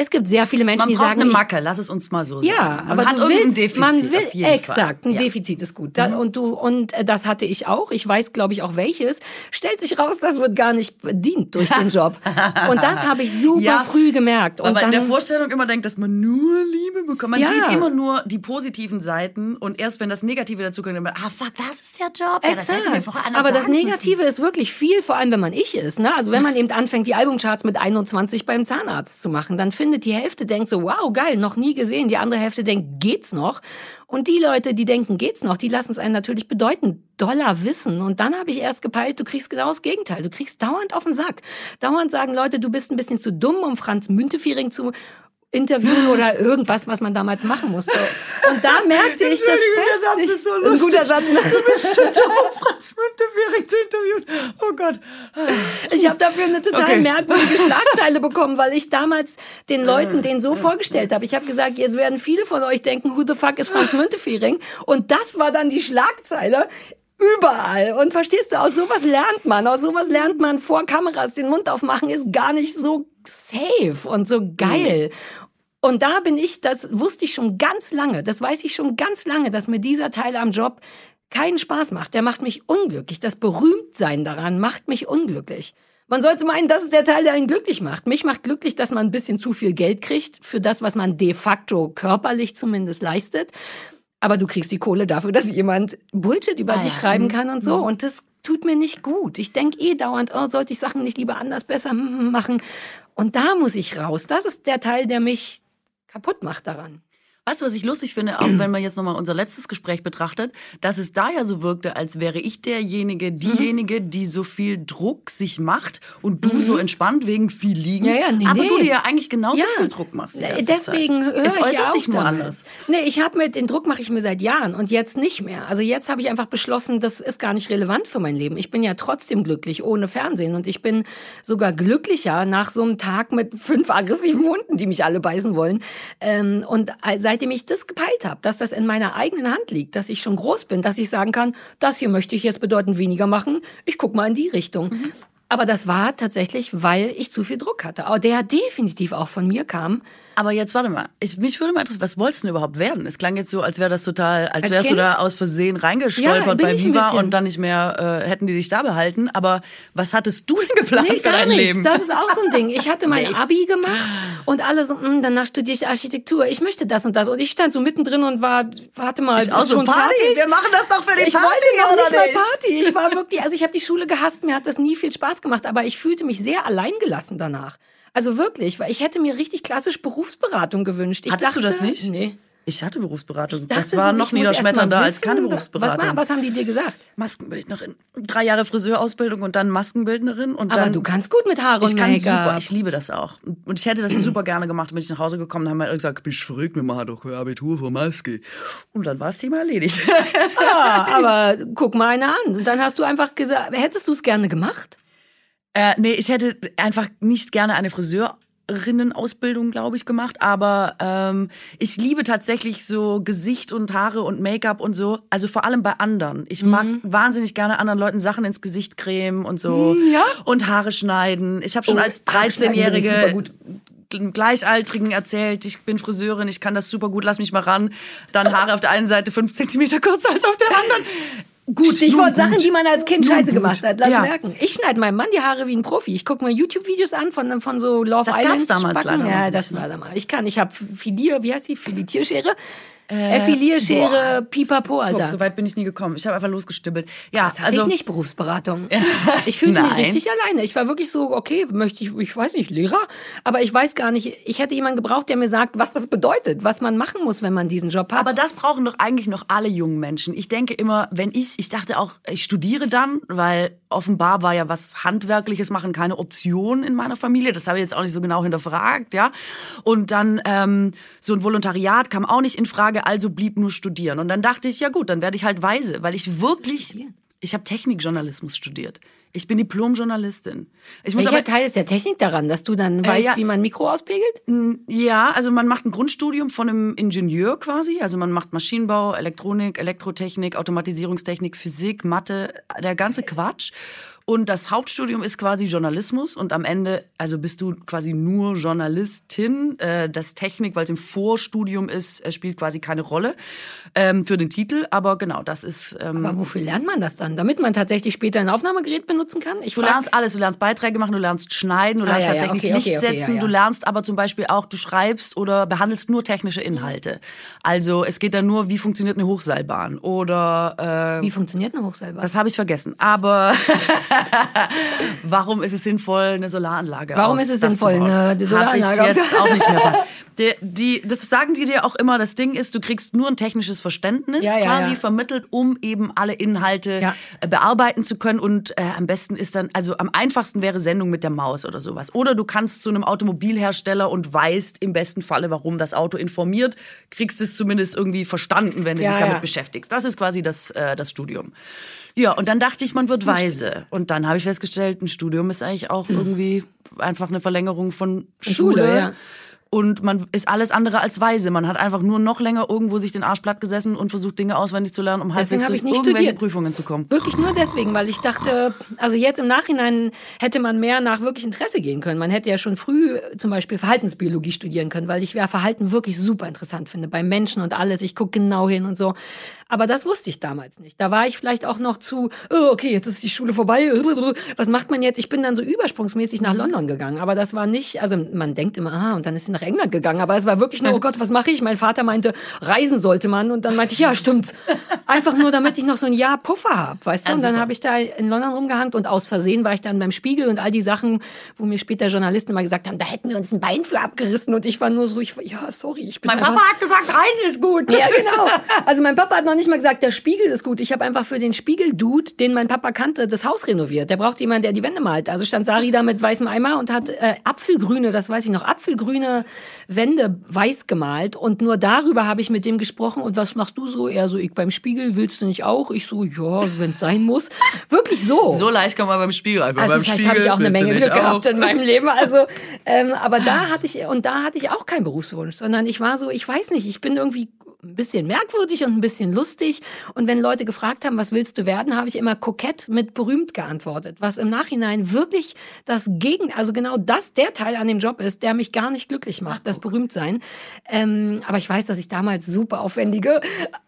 Es gibt sehr viele Menschen, Man die sagen, eine ich- Macke, lass es uns mal so sagen. ja, aber hat du willst, Defizit man will exakt, ein Ja. Mhm. Defizit ist gut. Da, Und du und äh, das hatte ich auch. Ich weiß, glaube ich, auch welches. Stellt sich raus, das wird gar nicht bedient durch den Job. Und das habe ich super Ja, früh gemerkt. Und Weil man in der Vorstellung immer denkt, dass man nur Liebe bekommt. Man Ja. sieht immer nur die positiven Seiten und erst wenn das Negative dazu kommt, dann man, ah fuck, das ist der Job. Ja, das Exakt. einer Aber das sagen müssen. Negative ist wirklich viel, vor allem wenn man ich ist. Ne? Also wenn man eben anfängt, die Albumcharts mit 21 beim Zahnarzt zu machen, dann findet die Hälfte denkt so, wow, geil, noch nie gesehen. Die andere Hälfte denkt, geht's noch? Und die Leute, die denken, geht's noch, die lassen es einen natürlich bedeuten, Dollar wissen. Und dann habe ich erst gepeilt, du kriegst genau das Gegenteil. Du kriegst dauernd auf den Sack. Dauernd sagen Leute, du bist ein bisschen zu dumm, um Franz Müntefering zu interviewen oder irgendwas, was man damals machen musste. Und da merkte ich, das Entschuldigung, der fetzt Satz ist so Das ist ein guter Satz. Ne? Franz Müntefering zu interviewen. Oh Gott. Ich habe dafür eine total Okay. merkwürdige Schlagzeile bekommen, weil ich damals den Leuten den so vorgestellt habe. Ich habe gesagt, jetzt werden viele von euch denken, who the fuck ist Franz Müntefering? Und das war dann die Schlagzeile. Überall. Und verstehst du, aus sowas lernt man. Aus sowas lernt man vor Kameras den Mund aufmachen, ist gar nicht so safe und so geil. Und da bin ich, das wusste ich schon ganz lange, das weiß ich schon ganz lange, dass mir dieser Teil am Job keinen Spaß macht. Der macht mich unglücklich. Das Berühmtsein daran macht mich unglücklich. Man sollte meinen, das ist der Teil, der einen glücklich macht. Mich macht glücklich, dass man ein bisschen zu viel Geld kriegt für das, was man de facto körperlich zumindest leistet. Aber du kriegst die Kohle dafür, dass jemand Bullshit über Ah dich schreiben kann und so. Und das tut mir nicht gut. Ich denke eh dauernd, oh, sollte ich Sachen nicht lieber anders, besser machen. Und da muss ich raus. Das ist der Teil, der mich kaputt macht daran. Weißt du, was ich lustig finde, auch wenn man jetzt nochmal unser letztes Gespräch betrachtet, dass es da ja so wirkte, als wäre ich derjenige, diejenige, die so viel Druck sich macht und du so entspannt wegen viel liegen. Ja, ja, nee, aber nee. du dir ja eigentlich genauso viel Druck machst. deswegen höre es ich äußert ja auch sich nur damit. anders. Nee, ich habe mit den Druck mache ich mir seit Jahren und jetzt nicht mehr. Also jetzt habe ich einfach beschlossen, das ist gar nicht relevant für mein Leben. Ich bin ja trotzdem glücklich ohne Fernsehen und ich bin sogar glücklicher nach so einem Tag mit fünf aggressiven Hunden, die mich alle beißen wollen. Ähm, und äh, seitdem ich das gepeilt habe, dass das in meiner eigenen Hand liegt, dass ich schon groß bin, dass ich sagen kann, das hier möchte ich jetzt bedeutend weniger machen. Ich guck mal in die Richtung. Aber das war tatsächlich, weil ich zu viel Druck hatte, Aber der definitiv auch von mir kam. Aber jetzt warte mal, ich, mich würde mal interessieren, was wolltest du denn überhaupt werden? Es klang jetzt so, als wäre das total, als, Als wärst du Kind? da aus Versehen Ja, reingestolpert bin bei Viva und dann nicht mehr, äh, hätten die dich da behalten. Aber was hattest du denn geplant Nee, für dein nichts. Leben? Das ist auch so ein Ding. Ich hatte mein Echt? Abi gemacht und alle so, "Mm, danach studiere ich Architektur. Ich möchte das und das. Und ich stand so mittendrin und war, warte mal, Ich auch so, schon Party, fertig? wir machen das doch für die ich Party, wollte noch oder nicht mal? Party. Ich war wirklich, also ich habe die Schule gehasst, mir hat das nie viel Spaß gemacht, aber ich fühlte mich sehr alleingelassen danach. Also wirklich, weil ich hätte mir richtig klassisch Berufsberatung gewünscht. Ich Hattest du dachte, das nicht? Nee. Ich hatte Berufsberatung. dachte Das war so, noch ich niederschmetternder als keine Was, Berufsberatung. war, was haben die dir gesagt? Maskenbildnerin. Drei Jahre Friseurausbildung und dann Maskenbildnerin und Aber dann. du kannst gut mit Haare ich und kann Make-up. super, ich liebe das auch. Und ich hätte das super gerne gemacht, bin ich nach Hause gekommen, dann haben alle gesagt, bist du verrückt, wir machen doch Abitur für Maske. Und dann war das Thema erledigt. Ja, aber guck mal eine an. Und dann hast du einfach gesagt, hättest du es gerne gemacht? Äh, nee, ich hätte einfach nicht gerne eine Friseurinnen-Ausbildung, glaube ich, gemacht. Aber ähm, ich liebe tatsächlich so Gesicht und Haare und Make-up und so. Also vor allem bei anderen. Ich mag wahnsinnig gerne anderen Leuten Sachen ins Gesicht cremen und so. ja? Und Haare schneiden. Ich habe schon Oh, als Haare schneiden bin ich super 13-Jährige gut. Gleichaltrigen erzählt, ich bin Friseurin, ich kann das super gut, lass mich mal ran. Dann Haare auf der einen Seite fünf Zentimeter kürzer als auf der anderen. Gut, Stichwort Sachen, gut. die man als Kind scheiße gemacht hat. Lass Ja. merken. Ich schneide meinem Mann die Haare wie ein Profi. Ich gucke mir YouTube-Videos an von, von so Love Das Island. gab's damals Spacken. leider Ja, das ne? war damals. Ich kann. Ich habe Filier, wie heißt die? Filitierschere? Äh, Filierschere, Pipapo, Alter. Guck, so weit bin ich nie gekommen. Ich habe einfach losgestibbelt. Ja, Das hatte also ich nicht Berufsberatung. Ich fühlte mich richtig alleine. Ich war wirklich so, okay, möchte ich, ich weiß nicht, Lehrer, aber ich weiß gar nicht, ich hätte jemanden gebraucht, der mir sagt, was das bedeutet, was man machen muss, wenn man diesen Job hat. Aber das brauchen doch eigentlich noch alle jungen Menschen. Ich denke immer, wenn ich, ich dachte auch, ich studiere dann, weil offenbar war ja was Handwerkliches machen keine Option in meiner Familie. Das habe ich jetzt auch nicht so genau hinterfragt, ja. Und dann ähm, so ein Volontariat kam auch nicht in Frage, also blieb nur studieren. Und dann dachte ich, ja gut, dann werde ich halt weise, weil ich wirklich, ich habe Technikjournalismus studiert. Ich bin Diplom-Journalistin. Ich muss Welcher aber, Teil ist der Technik daran, dass du dann äh, weißt, ja, wie man ein Mikro auspegelt? Ja, also man macht ein Grundstudium von einem Ingenieur quasi. Also man macht Maschinenbau, Elektronik, Elektrotechnik, Automatisierungstechnik, Physik, Mathe, der ganze Quatsch. Und das Hauptstudium ist quasi Journalismus und am Ende, also bist du quasi nur Journalistin. Äh, das Technik, weil es im Vorstudium ist, äh, spielt quasi keine Rolle ähm, für den Titel. Aber genau, das ist. Ähm, aber wofür lernt man das dann? Damit man tatsächlich später ein Aufnahmegerät benutzen kann? Ich du lernst alles. Du lernst Beiträge machen, du lernst schneiden, du ah, lernst ja, tatsächlich ja, okay, Licht okay, okay, setzen. Ja, du lernst aber zum Beispiel auch, du schreibst oder behandelst nur technische Inhalte. Also es geht dann nur, wie funktioniert eine Hochseilbahn oder. Äh, wie funktioniert eine Hochseilbahn? Das habe ich vergessen. Aber Warum ist es sinnvoll, eine Solaranlage Warum ist es sinnvoll, eine Solaranlage Hab ich jetzt auch nicht mehr. Die, die, das sagen die dir auch immer, das Ding ist, du kriegst nur ein technisches Verständnis ja, ja, quasi ja. vermittelt, um eben alle Inhalte äh, bearbeiten zu können. Und äh, am besten ist dann, also am einfachsten wäre Sendung mit der Maus oder sowas. Oder du kannst zu einem Automobilhersteller und weißt im besten Falle, warum das Auto informiert, kriegst es zumindest irgendwie verstanden, wenn du dich damit beschäftigst. Das ist quasi das, äh, das Studium. Ja, und dann dachte ich, man wird weise. Und dann habe ich festgestellt, ein Studium ist eigentlich auch hm. irgendwie einfach eine Verlängerung von Schule. Schule ja und man ist alles andere als weise. Man hat einfach nur noch länger irgendwo sich den Arsch platt gesessen und versucht Dinge auswendig zu lernen, um halbwegs durch irgendwelche studiert. Prüfungen zu kommen. Wirklich nur deswegen, weil ich dachte, also jetzt im Nachhinein hätte man mehr nach wirklich Interesse gehen können. Man hätte ja schon früh zum Beispiel Verhaltensbiologie studieren können, weil ich ja Verhalten wirklich super interessant finde bei Menschen und alles. Ich gucke genau hin und so. Aber das wusste ich damals nicht. Da war ich vielleicht auch noch zu, oh, okay, jetzt ist die Schule vorbei. Was macht man jetzt? Ich bin dann so übersprungsmäßig nach London gegangen. Aber das war nicht, also man denkt immer, ah, und dann ist sie nach England gegangen. Aber es war wirklich nur, oh Gott, was mache ich? Mein Vater meinte, reisen sollte man. Und dann meinte ich, ja, stimmt. Einfach nur, damit ich noch so ein Jahr Puffer habe, weißt du? Und dann habe ich da in London rumgehangt und aus Versehen war ich dann beim Spiegel und all die Sachen, wo mir später Journalisten mal gesagt haben, da hätten wir uns ein Bein für abgerissen. Und ich war nur so, ich, ja, sorry, ich bin Mein Papa hat gesagt, Reisen ist gut. Ja, genau. Also mein Papa hat noch nicht mal gesagt, der Spiegel ist gut. Ich habe einfach für den Spiegel-Dude, den mein Papa kannte, das Haus renoviert. Der braucht jemanden, der die Wände malt. Also stand Sari da mit weißem Eimer und hat äh, Apfelgrüne, das weiß ich noch, Apfelgrüne Wände weiß gemalt. Und nur darüber habe ich mit dem gesprochen. Und was machst du so? Er so, ich beim Spiegel, willst du nicht auch? Ich so, ja, wenn es sein muss. Wirklich so. So leicht kann man beim Spiegel einfach. Also beim vielleicht habe ich auch eine Menge Glück auch. gehabt in meinem Leben. Also, ähm, aber da hatte ich, und da hatte ich auch keinen Berufswunsch, sondern ich war so, ich weiß nicht, ich bin irgendwie ein bisschen merkwürdig und ein bisschen lustig. Und wenn Leute gefragt haben, was willst du werden, habe ich immer kokett mit berühmt geantwortet. Was im Nachhinein wirklich das Gegen, also genau das der Teil an dem Job ist, der mich gar nicht glücklich macht, Ach, das Berühmtsein. Ähm, aber ich weiß, dass ich damals super aufwendige,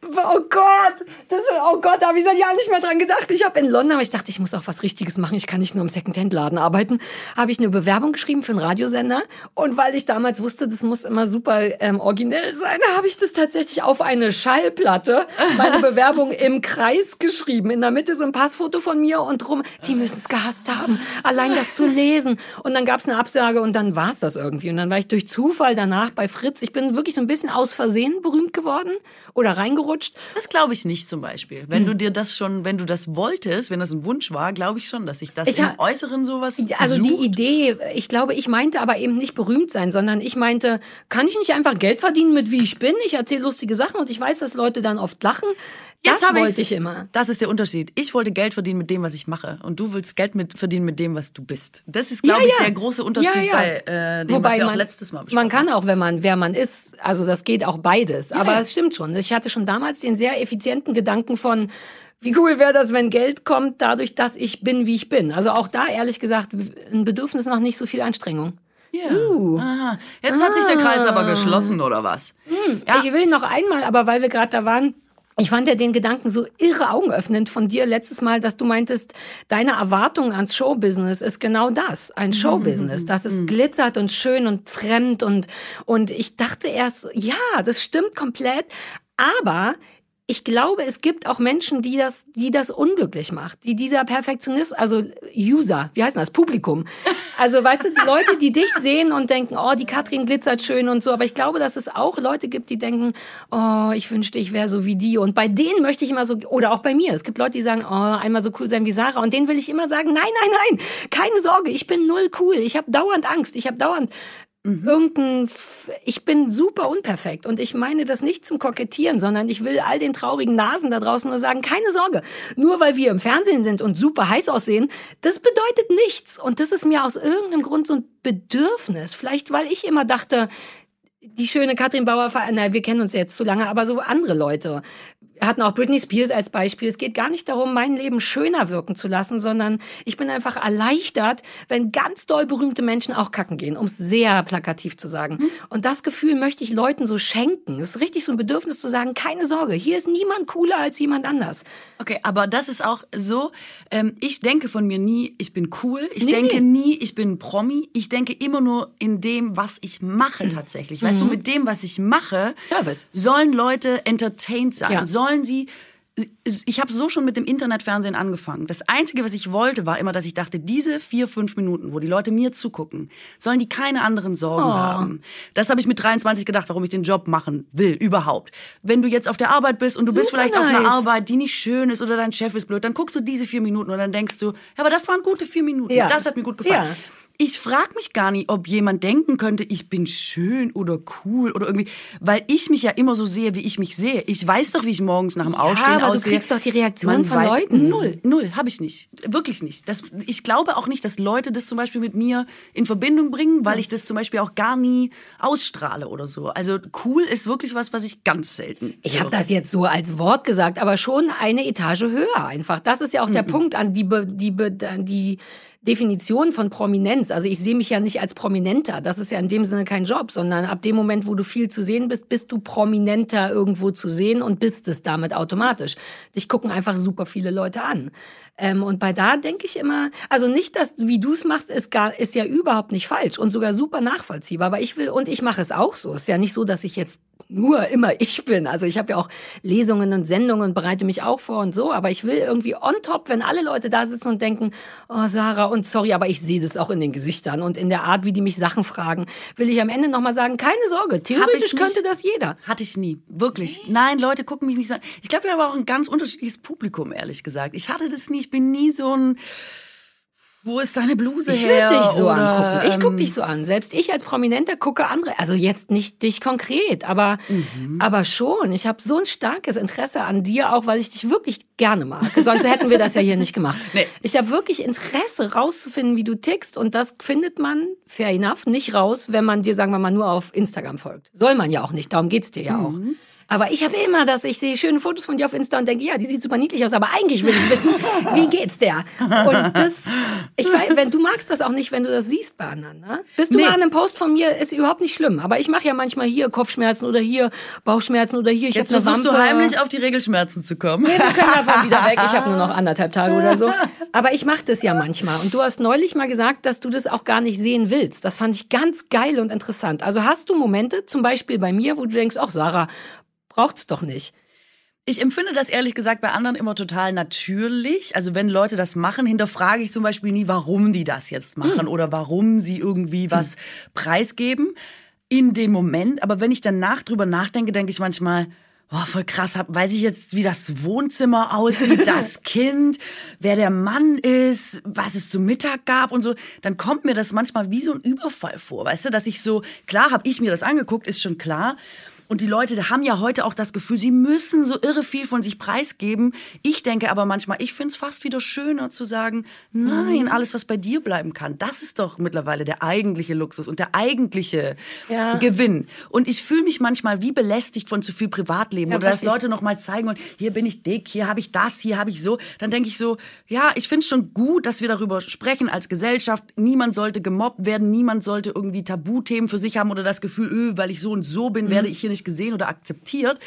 oh Gott, das, oh Gott, da habe ich seit Jahren nicht mehr dran gedacht. Ich habe in London, aber ich dachte, ich muss auch was Richtiges machen. Ich kann nicht nur im Secondhand-Laden arbeiten. Habe ich eine Bewerbung geschrieben für einen Radiosender. Und weil ich damals wusste, das muss immer super ähm, originell sein, habe ich das tatsächlich auf eine Schallplatte meine Bewerbung im Kreis geschrieben. In der Mitte so ein Passfoto von mir und drum, die müssen es gehasst haben, allein das zu lesen. Und dann gab es eine Absage und dann war es das irgendwie. Und dann war ich durch Zufall danach bei Fritz. Ich bin wirklich so ein bisschen aus Versehen berühmt geworden oder reingerutscht. Das glaube ich nicht zum Beispiel. Wenn hm. du dir das schon, wenn du das wolltest, wenn das ein Wunsch war, glaube ich schon, dass sich das ich im Äußeren sowas Also sucht. die Idee, ich glaube, ich meinte aber eben nicht berühmt sein, sondern ich meinte, kann ich nicht einfach Geld verdienen mit wie ich bin? Ich erzähle lustige Sachen und ich weiß, dass Leute dann oft lachen. Jetzt das wollte ich immer. Das ist der Unterschied. Ich wollte Geld verdienen mit dem, was ich mache. Und du willst Geld mit, verdienen mit dem, was du bist. Das ist, glaube ja, ich, der große Unterschied ja, bei äh, dem, Wobei was wir man, auch letztes Mal besprochen Man kann auch, wenn man, wer man ist, also das geht auch beides. Aber es stimmt schon. Ich hatte schon damals den sehr effizienten Gedanken von, wie cool wäre das, wenn Geld kommt, dadurch, dass ich bin, wie ich bin. Also auch da, ehrlich gesagt, ein Bedürfnis nach nicht so viel Anstrengung. Ja. Uh. Aha. Jetzt ah. hat sich der Kreis aber ah. geschlossen, oder was? Hm. Ja. Ich will noch einmal, aber weil wir gerade da waren, ich fand ja den Gedanken so irre augenöffnend von dir letztes Mal, dass du meintest, deine Erwartung ans Showbusiness ist genau das, ein mhm. Showbusiness, dass es mhm. glitzert und schön und fremd und, und ich dachte erst, ja, das stimmt komplett, aber ich glaube, es gibt auch Menschen, die das, die das unglücklich macht, die dieser Perfektionist, also User, wie heißt das, Publikum. Also, weißt du, die Leute, die dich sehen und denken, oh, die Katrin glitzert schön und so. Aber ich glaube, dass es auch Leute gibt, die denken, oh, ich wünschte, ich wäre so wie die. Und bei denen möchte ich immer so, oder auch bei mir. Es gibt Leute, die sagen, oh, einmal so cool sein wie Sarah. Und denen will ich immer sagen, nein, nein, nein, keine Sorge, ich bin null cool. Ich habe dauernd Angst. Ich habe dauernd Mhm. Irgendein, ich bin super unperfekt und ich meine das nicht zum Kokettieren, sondern ich will all den traurigen Nasen da draußen nur sagen, keine Sorge, nur weil wir im Fernsehen sind und super heiß aussehen, das bedeutet nichts. Und das ist mir aus irgendeinem Grund so ein Bedürfnis. Vielleicht, weil ich immer dachte, die schöne Katrin Bauer, na, wir kennen uns jetzt zu lange, aber so andere Leute hatten auch Britney Spears als Beispiel. Es geht gar nicht darum, mein Leben schöner wirken zu lassen, sondern ich bin einfach erleichtert, wenn ganz doll berühmte Menschen auch kacken gehen, um es sehr plakativ zu sagen. Mhm. Und das Gefühl möchte ich Leuten so schenken. Es ist richtig so ein Bedürfnis zu sagen, keine Sorge, hier ist niemand cooler als jemand anders. Okay, aber das ist auch so, ähm, ich denke von mir nie, ich bin cool. Ich nee. denke nie, ich bin Promi. Ich denke immer nur in dem, was ich mache tatsächlich. Mhm. Weißt du, mit dem, was ich mache, Service. sollen Leute entertained sein, ja. sollen sollen sie ich habe so schon mit dem Internetfernsehen angefangen. Das Einzige, was ich wollte, war immer, dass ich dachte, diese vier, fünf Minuten, wo die Leute mir zugucken, sollen die keine anderen Sorgen oh. haben. Das habe ich mit 23 gedacht, warum ich den Job machen will, überhaupt. Wenn du jetzt auf der Arbeit bist und du Super bist vielleicht nice. auf einer Arbeit, die nicht schön ist oder dein Chef ist blöd, dann guckst du diese vier Minuten und dann denkst du, ja, aber das waren gute vier Minuten. Ja. Das hat mir gut gefallen. Ja ich frage mich gar nicht, ob jemand denken könnte, ich bin schön oder cool oder irgendwie, weil ich mich ja immer so sehe, wie ich mich sehe. Ich weiß doch, wie ich morgens nach dem Aufstehen ja, aber aussehe. Du kriegst doch die Reaktion Man von weiß, Leuten. Null, null, habe ich nicht, wirklich nicht. Das, ich glaube auch nicht, dass Leute das zum Beispiel mit mir in Verbindung bringen, weil ich das zum Beispiel auch gar nie ausstrahle oder so. Also cool ist wirklich was, was ich ganz selten. Ich habe das jetzt so als Wort gesagt, aber schon eine Etage höher einfach. Das ist ja auch der mhm. Punkt an die die die Definition von Prominenz. Also ich sehe mich ja nicht als Prominenter. Das ist ja in dem Sinne kein Job, sondern ab dem Moment, wo du viel zu sehen bist, bist du Prominenter irgendwo zu sehen und bist es damit automatisch. Dich gucken einfach super viele Leute an. Ähm, und bei da denke ich immer, also nicht, dass wie du es machst, ist gar ist ja überhaupt nicht falsch und sogar super nachvollziehbar. Aber ich will und ich mache es auch so. Ist ja nicht so, dass ich jetzt nur immer ich bin. Also ich habe ja auch Lesungen und Sendungen und bereite mich auch vor und so. Aber ich will irgendwie on top, wenn alle Leute da sitzen und denken, oh Sarah und sorry, aber ich sehe das auch in den Gesichtern und in der Art, wie die mich Sachen fragen, will ich am Ende nochmal sagen, keine Sorge, theoretisch könnte das jeder. Hatte ich nie, wirklich. Nein, Leute gucken mich nicht so. Ich glaube, wir haben auch ein ganz unterschiedliches Publikum, ehrlich gesagt. Ich hatte das nie, ich bin nie so ein wo ist deine Bluse ich her? Ich würde dich so oder, angucken. Ich ähm, dich so an. Selbst ich als Prominenter gucke andere. Also jetzt nicht dich konkret, aber, mhm. aber schon. Ich habe so ein starkes Interesse an dir, auch weil ich dich wirklich gerne mag. Sonst hätten wir das ja hier nicht gemacht. Nee. Ich habe wirklich Interesse, rauszufinden, wie du tickst. Und das findet man, fair enough, nicht raus, wenn man dir, sagen wir mal, nur auf Instagram folgt. Soll man ja auch nicht. Darum geht's dir ja mhm. auch. Aber ich habe immer das, ich sehe schöne Fotos von dir auf Insta und denke, ja, die sieht super niedlich aus, aber eigentlich will ich wissen, wie geht's der? Und das, ich weiß, wenn du magst das auch nicht, wenn du das siehst bei anderen. Ne? Bist du nee. mal an einem Post von mir, ist überhaupt nicht schlimm. Aber ich mache ja manchmal hier Kopfschmerzen oder hier Bauchschmerzen oder hier. Ich Jetzt versuchst du heimlich auf die Regelschmerzen zu kommen. Nee, wir können davon wieder weg. Ich habe nur noch anderthalb Tage oder so. Aber ich mache das ja manchmal. Und du hast neulich mal gesagt, dass du das auch gar nicht sehen willst. Das fand ich ganz geil und interessant. Also hast du Momente, zum Beispiel bei mir, wo du denkst, ach Sarah, braucht's doch nicht. Ich empfinde das ehrlich gesagt bei anderen immer total natürlich. Also wenn Leute das machen, hinterfrage ich zum Beispiel nie, warum die das jetzt machen hm. oder warum sie irgendwie was hm. preisgeben in dem Moment. Aber wenn ich danach drüber nachdenke, denke ich manchmal, oh, voll krass, weiß ich jetzt, wie das Wohnzimmer aussieht, das Kind, wer der Mann ist, was es zum Mittag gab und so, dann kommt mir das manchmal wie so ein Überfall vor, weißt du, dass ich so, klar habe ich mir das angeguckt, ist schon klar, und die Leute haben ja heute auch das Gefühl, sie müssen so irre viel von sich preisgeben. Ich denke aber manchmal, ich finde es fast wieder schöner zu sagen, nein, mhm. alles, was bei dir bleiben kann, das ist doch mittlerweile der eigentliche Luxus und der eigentliche ja. Gewinn. Und ich fühle mich manchmal wie belästigt von zu viel Privatleben ja, oder dass Leute noch mal zeigen und hier bin ich dick, hier habe ich das, hier habe ich so. Dann denke ich so, ja, ich finde es schon gut, dass wir darüber sprechen als Gesellschaft. Niemand sollte gemobbt werden, niemand sollte irgendwie Tabuthemen für sich haben oder das Gefühl, öh, weil ich so und so bin, mhm. werde ich hier nicht nicht gesehen oder akzeptiert.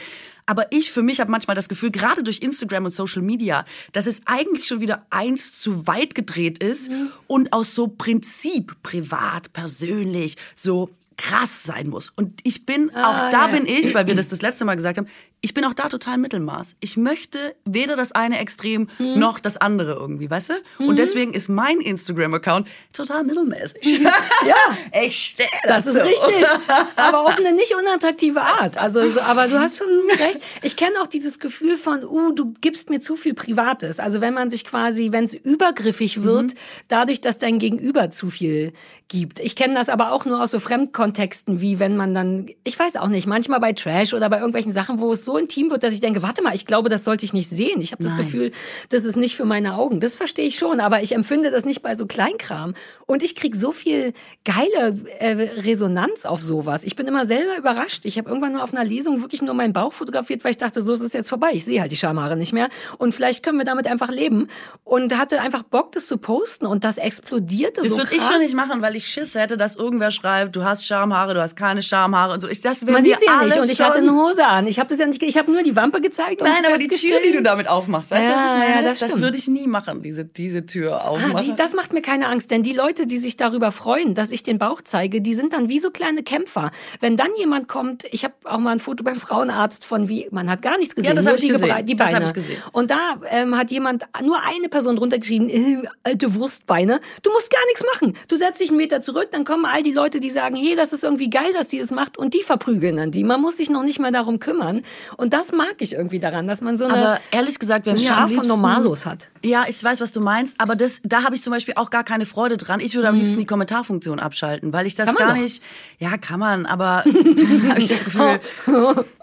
Aber ich für mich habe manchmal das Gefühl, gerade durch Instagram und Social Media, dass es eigentlich schon wieder eins zu weit gedreht ist mhm. und aus so Prinzip, privat, persönlich, so krass sein muss. Und ich bin, ah, auch da ja. bin ich, weil wir das das letzte Mal gesagt haben, ich bin auch da total Mittelmaß. Ich möchte weder das eine Extrem mhm. noch das andere irgendwie, weißt du? Mhm. Und deswegen ist mein Instagram-Account total mittelmäßig. ja, ich stehe Das ist richtig. Aber auf eine nicht unattraktive Art. Also, so, aber du hast schon recht. Ich kenne auch dieses Gefühl von, uh, du gibst mir zu viel Privates. Also wenn man sich quasi, wenn es übergriffig wird, mhm. dadurch, dass dein Gegenüber zu viel gibt. Ich kenne das aber auch nur aus so Fremdkontakten Kontexten, wie wenn man dann, ich weiß auch nicht, manchmal bei Trash oder bei irgendwelchen Sachen, wo es so intim wird, dass ich denke, warte mal, ich glaube, das sollte ich nicht sehen. Ich habe das Gefühl, das ist nicht für meine Augen. Das verstehe ich schon, aber ich empfinde das nicht bei so Kleinkram. Und ich krieg so viel geile äh, Resonanz auf sowas. Ich bin immer selber überrascht. Ich habe irgendwann mal auf einer Lesung wirklich nur meinen Bauch fotografiert, weil ich dachte, so ist es jetzt vorbei. Ich sehe halt die Schamhaare nicht mehr. Und vielleicht können wir damit einfach leben. Und hatte einfach Bock, das zu posten. Und das explodierte Das so würde krass. ich schon nicht machen, weil ich Schiss hätte, dass irgendwer schreibt, du hast Schamhaare, du hast keine Schamhaare und so. Ich, das Man sieht sie ja nicht. Und ich hatte eine Hose an. Ich habe das ja nicht, ich habe nur die Wampe gezeigt und Nein, aber die Tür, die du damit aufmachst, weißt du, was Ja, ich meine? ja, das das würde ich nie machen, diese, diese Tür Ah, aufmachen. die, das macht mir keine Angst, denn die Leute, die sich darüber freuen, dass ich den Bauch zeige, die sind dann wie so kleine Kämpfer. Wenn dann jemand kommt, ich habe auch mal ein Foto beim Frauenarzt von wie, man hat gar nichts gesehen, Ja, das nur die, gesehen. Die Beine. ich gesehen. Und da ähm, hat jemand, nur eine Person drunter geschrieben, äh, alte Wurstbeine, du musst gar nichts machen. Du setzt dich einen Meter zurück, dann kommen all die Leute, die sagen, hey, das ist irgendwie geil, dass die das macht und die verprügeln dann die. Man muss sich noch nicht mal darum kümmern. Und das mag ich irgendwie daran, dass man so eine aber ehrlich gesagt, am Schar von Normalos hat. Ja, ich weiß, was du meinst, aber das, da habe ich zum Beispiel auch gar keine Freude dran. Ich würde am liebsten die Kommentarfunktion abschalten, weil ich das Mhm. Man gar doch. nicht. Ja, kann man, aber habe ich das Gefühl,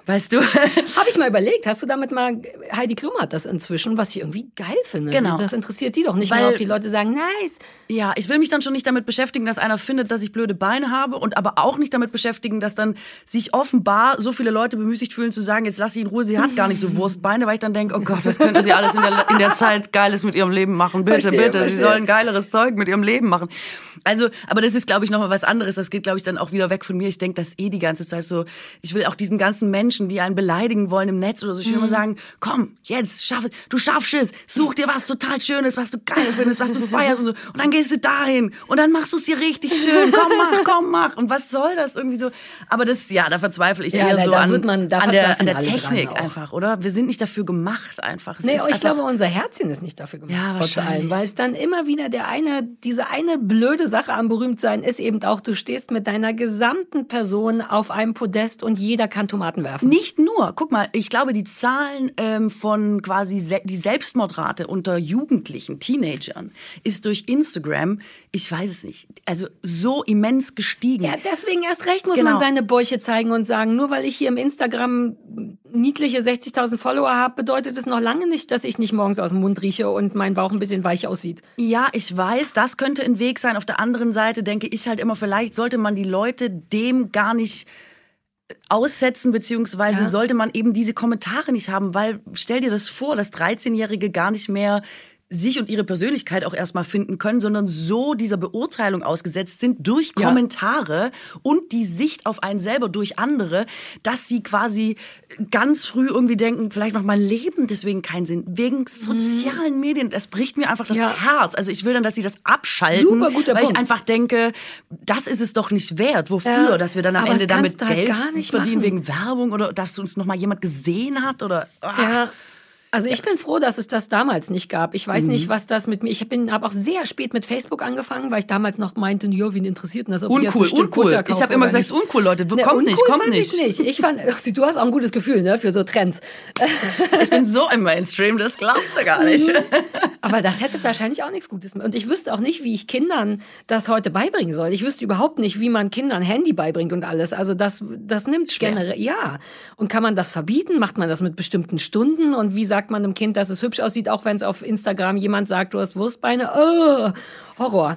weißt du. Habe ich mal überlegt, hast du damit mal, Heidi Klum hat das inzwischen, was ich irgendwie geil finde. Genau. Das interessiert die doch nicht Weil- mehr, ob die Leute sagen, nice. Ja, ich will mich dann schon nicht damit beschäftigen, dass einer findet, dass ich blöde Beine habe und aber auch nicht damit beschäftigen, dass dann sich offenbar so viele Leute bemüßigt fühlen zu sagen, jetzt lass sie in Ruhe, sie hat gar nicht so Wurstbeine, weil ich dann denke, oh Gott, was könnten sie alles in der, in der Zeit Geiles mit ihrem Leben machen? Bitte, Verstehe, bitte, sie verstehe. sollen geileres Zeug mit ihrem Leben machen. Also, aber das ist, glaube ich, nochmal was anderes. Das geht, glaube ich, dann auch wieder weg von mir. Ich denke das eh die ganze Zeit so, ich will auch diesen ganzen Menschen, die einen beleidigen wollen im Netz oder so, ich will immer sagen, komm, jetzt, schaff du schaffst es, such dir was total Schönes, was du geil findest, was du feierst und so, und dann gehst du dahin und dann machst du es dir richtig schön, komm, mach, komm, mach. Und was soll das irgendwie so? Aber das, ja, da verzweifle ich Ja, eher da- so da an, man- da an der, an der Technik einfach, oder? Wir sind nicht dafür gemacht einfach. Es Nee, ich einfach- glaube, unser Herzchen ist nicht dafür gemacht. Ja, wahrscheinlich. weil es dann immer wieder der eine, diese eine blöde Sache am Berühmtsein ist eben auch, du stehst mit deiner gesamten Person auf einem Podest und jeder kann Tomaten werfen. Nicht nur. Guck mal, ich glaube, die Zahlen ähm, von quasi se die Selbstmordrate unter Jugendlichen, Teenagern, ist durch Instagram, ich weiß es nicht, also so immens gestiegen. Ja, deswegen erst recht muss Genau. man seine Bäuche zeigen und sagen, nur weil ich hier im Instagram niedliche 60.000 Follower habe, bedeutet es noch lange nicht, dass ich nicht morgens aus dem Mund rieche und mein Bauch ein bisschen weich aussieht. Ja, ich weiß, das könnte ein Weg sein. Auf der anderen Seite denke ich halt immer, vielleicht sollte man die Leute dem gar nicht aussetzen, beziehungsweise Ja. sollte man eben diese Kommentare nicht haben, weil stell dir das vor, dass 13-Jährige gar nicht mehr sich und ihre Persönlichkeit auch erstmal finden können, sondern so dieser Beurteilung ausgesetzt sind durch Ja. Kommentare und die Sicht auf einen selber durch andere, dass sie quasi ganz früh irgendwie denken, vielleicht macht mein Leben deswegen keinen Sinn. Wegen sozialen Medien, das bricht mir einfach das Mhm. Ja. Herz. Also ich will dann, dass sie das abschalten, Super guter weil ich Punkt. einfach denke, das ist es doch nicht wert. Wofür? Ja, Dass wir dann am aber Ende damit halt Geld gar nicht verdienen machen. wegen Werbung oder dass uns noch mal jemand gesehen hat oder ah. Ja. Also ich bin froh, dass es das damals nicht gab. Ich Mhm. weiß nicht, was das mit mir. Ich bin habe auch sehr spät mit Facebook angefangen, weil ich damals noch meinte, ja, wen interessiert denn das? Ob ich Uncool, Stück uncool. Ich habe immer gesagt, nicht. uncool, Leute. Ne, kommt nicht, uncool kommt fand nicht. Ich, nicht. ich fand, ach, du hast auch ein gutes Gefühl, ne, für so Trends. Ich bin so im Mainstream, das glaubst du gar nicht. Aber das hätte wahrscheinlich auch nichts Gutes mehr. Und ich wüsste auch nicht, wie ich Kindern das heute beibringen soll. Ich wüsste überhaupt nicht, wie man Kindern Handy beibringt und alles. Also das, das nimmt Schwer. generell, ja. Und kann man das verbieten? Macht man das mit bestimmten Stunden? Und wie sagt man einem Kind, dass es hübsch aussieht, auch wenn es auf Instagram jemand sagt, du hast Wurstbeine? Oh, Horror.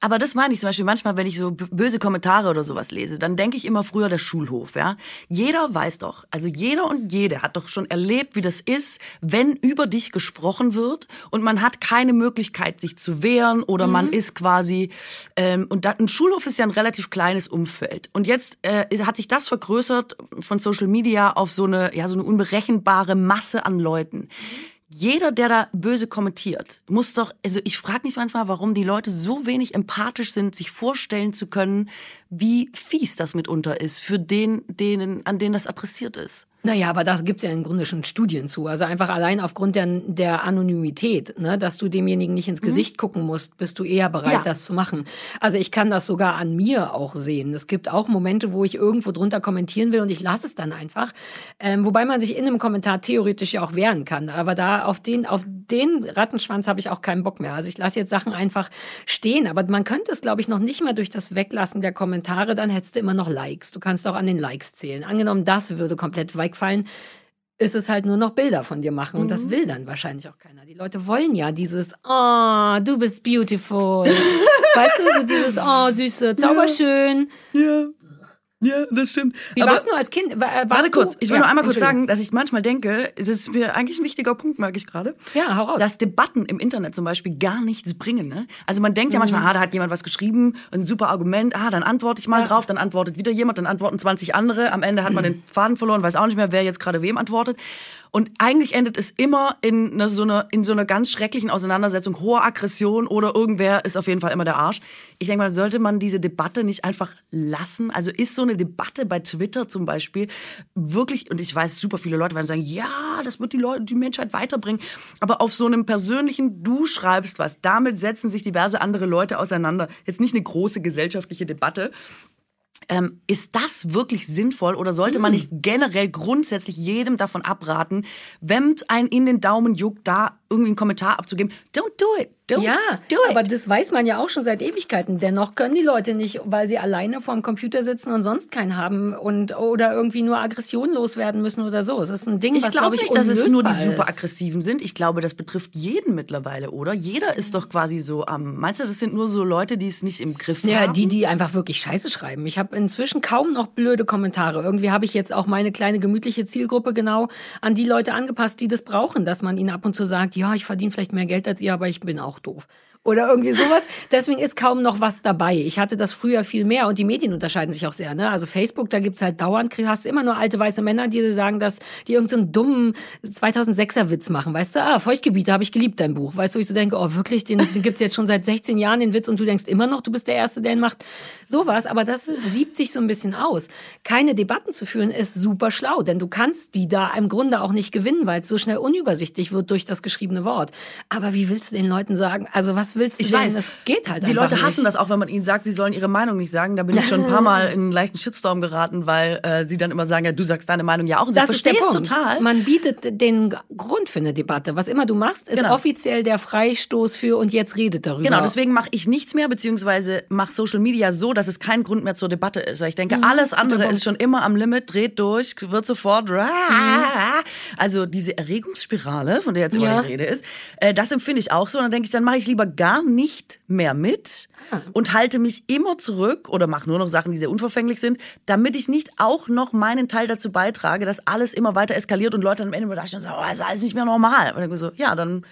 Aber das meine ich zum Beispiel manchmal, wenn ich so böse Kommentare oder sowas lese, dann denke ich immer früher der Schulhof, ja. Jeder weiß doch, also jeder und jede hat doch schon erlebt, wie das ist, wenn über dich gesprochen wird und man hat keine Möglichkeit, sich zu wehren oder man ist quasi, ähm, und da, ein Schulhof ist ja ein relativ kleines Umfeld. Und jetzt äh, hat sich das vergrößert von Social Media auf so eine, ja, so eine unberechenbare Masse an Leuten. Jeder, der da böse kommentiert, muss doch, also ich frage mich manchmal, warum die Leute so wenig empathisch sind, sich vorstellen zu können, wie fies das mitunter ist für den, denen, an denen das adressiert ist. Naja, aber da gibt's ja im Grunde schon Studien zu. Also einfach allein aufgrund der, der Anonymität, ne, dass du demjenigen nicht ins Gesicht gucken musst, bist du eher bereit, Ja. das zu machen. Also ich kann das sogar an mir auch sehen. Es gibt auch Momente, wo ich irgendwo drunter kommentieren will und ich lasse es dann einfach. Ähm, wobei man sich in einem Kommentar theoretisch ja auch wehren kann. Aber da auf den, auf den Rattenschwanz habe ich auch keinen Bock mehr. Also ich lasse jetzt Sachen einfach stehen. Aber man könnte es, glaube ich, noch nicht mal durch das Weglassen der Kommentare, dann hättest du immer noch Likes. Du kannst auch an den Likes zählen. Angenommen, das würde komplett wegfallen, ist es halt nur noch Bilder von dir machen. Und das will dann wahrscheinlich auch keiner. Die Leute wollen ja dieses, oh, du bist beautiful. weißt du, so dieses, oh, süße, zauberschön. Ja. Ja, das stimmt. Wie warst du als Kind? War- warst Warte kurz, ich will Ja, nur einmal kurz sagen, dass ich manchmal denke, das ist mir eigentlich ein wichtiger Punkt, merke ich gerade. Ja, hau raus. Dass Debatten im Internet zum Beispiel gar nichts bringen. Ne? Also man denkt ja manchmal, ah, da hat jemand was geschrieben, ein super Argument, ah, dann antworte ich mal Mhm. Ja. drauf, dann antwortet wieder jemand, dann antworten 20 andere. Am Ende hat man den Faden verloren, weiß auch nicht mehr, wer jetzt gerade wem antwortet. Und eigentlich endet es immer in einer, so einer, in so einer ganz schrecklichen Auseinandersetzung, hoher Aggression oder irgendwer ist auf jeden Fall immer der Arsch. Ich denke mal, sollte man diese Debatte nicht einfach lassen? Also ist so eine Debatte bei Twitter zum Beispiel wirklich, und ich weiß, super viele Leute werden sagen, ja, das wird die Leute, die Menschheit weiterbringen. Aber auf so einem persönlichen, du schreibst was, damit setzen sich diverse andere Leute auseinander. Jetzt nicht eine große gesellschaftliche Debatte. Ähm, ist das wirklich sinnvoll oder sollte man nicht generell grundsätzlich jedem davon abraten, wenn ein in den Daumen juckt, da irgendwie einen Kommentar abzugeben. Don't do it. Don't Ja, do it. aber das weiß man ja auch schon seit Ewigkeiten. Dennoch können die Leute nicht, weil sie alleine vorm Computer sitzen und sonst keinen haben und oder irgendwie nur Aggression loswerden müssen oder so. Es ist ein Ding, ich was glaube glaub ich nicht, dass es nur die super aggressiven sind. Ich glaube, das betrifft jeden mittlerweile, oder? Jeder ist doch quasi so am. meinst du, das sind nur so Leute, die es nicht im Griff Ja, haben? die, die einfach wirklich Scheiße schreiben. Ich habe inzwischen kaum noch blöde Kommentare. Irgendwie habe ich jetzt auch meine kleine gemütliche Zielgruppe genau an die Leute angepasst, die das brauchen, dass man ihnen ab und zu sagt, ja, ich verdiene vielleicht mehr Geld als ihr, aber ich bin auch doof. Oder irgendwie sowas. Deswegen ist kaum noch was dabei. Ich hatte das früher viel mehr und die Medien unterscheiden sich auch sehr. Ne? Also Facebook, da gibt's halt dauernd, hast immer nur alte weiße Männer, die sagen, dass die irgendeinen so dummen 2006er Witz machen. Weißt du, ah, Feuchtgebiete habe ich geliebt, dein Buch. Weißt du, ich so denke, oh wirklich, den, den gibt's jetzt schon seit 16 Jahren, den Witz, und du denkst immer noch, du bist der Erste, der ihn macht. Sowas, aber das siebt sich so ein bisschen aus. Keine Debatten zu führen ist super schlau, denn du kannst die da im Grunde auch nicht gewinnen, weil es so schnell unübersichtlich wird durch das geschriebene Wort. Aber wie willst du den Leuten sagen, also was willst du Ich denn? weiß. Das geht halt Die Leute hassen nicht. das auch, wenn man ihnen sagt, sie sollen ihre Meinung nicht sagen. Da bin ich schon ein paar Mal in einen leichten Shitstorm geraten, weil äh, sie dann immer sagen, ja, du sagst deine Meinung ja auch. Und Das ich verstehe es total. Man bietet den Grund für eine Debatte. Was immer du machst, ist Genau. offiziell der Freistoß für und jetzt redet darüber. Genau, deswegen mache ich nichts mehr, beziehungsweise mache Social Media so, dass es kein Grund mehr zur Debatte ist. Weil ich denke, alles andere ist schon immer am Limit, dreht durch, wird sofort. Also diese Erregungsspirale, von der jetzt immer Ja. die Rede ist, äh, das empfinde ich auch so. Und dann denke ich, dann mache ich lieber gar nicht mehr mit und halte mich immer zurück oder mache nur noch Sachen, die sehr unverfänglich sind, damit ich nicht auch noch meinen Teil dazu beitrage, dass alles immer weiter eskaliert und Leute am Ende da stehen und sagen, oh, ist alles nicht mehr normal. Und dann so, ja, dann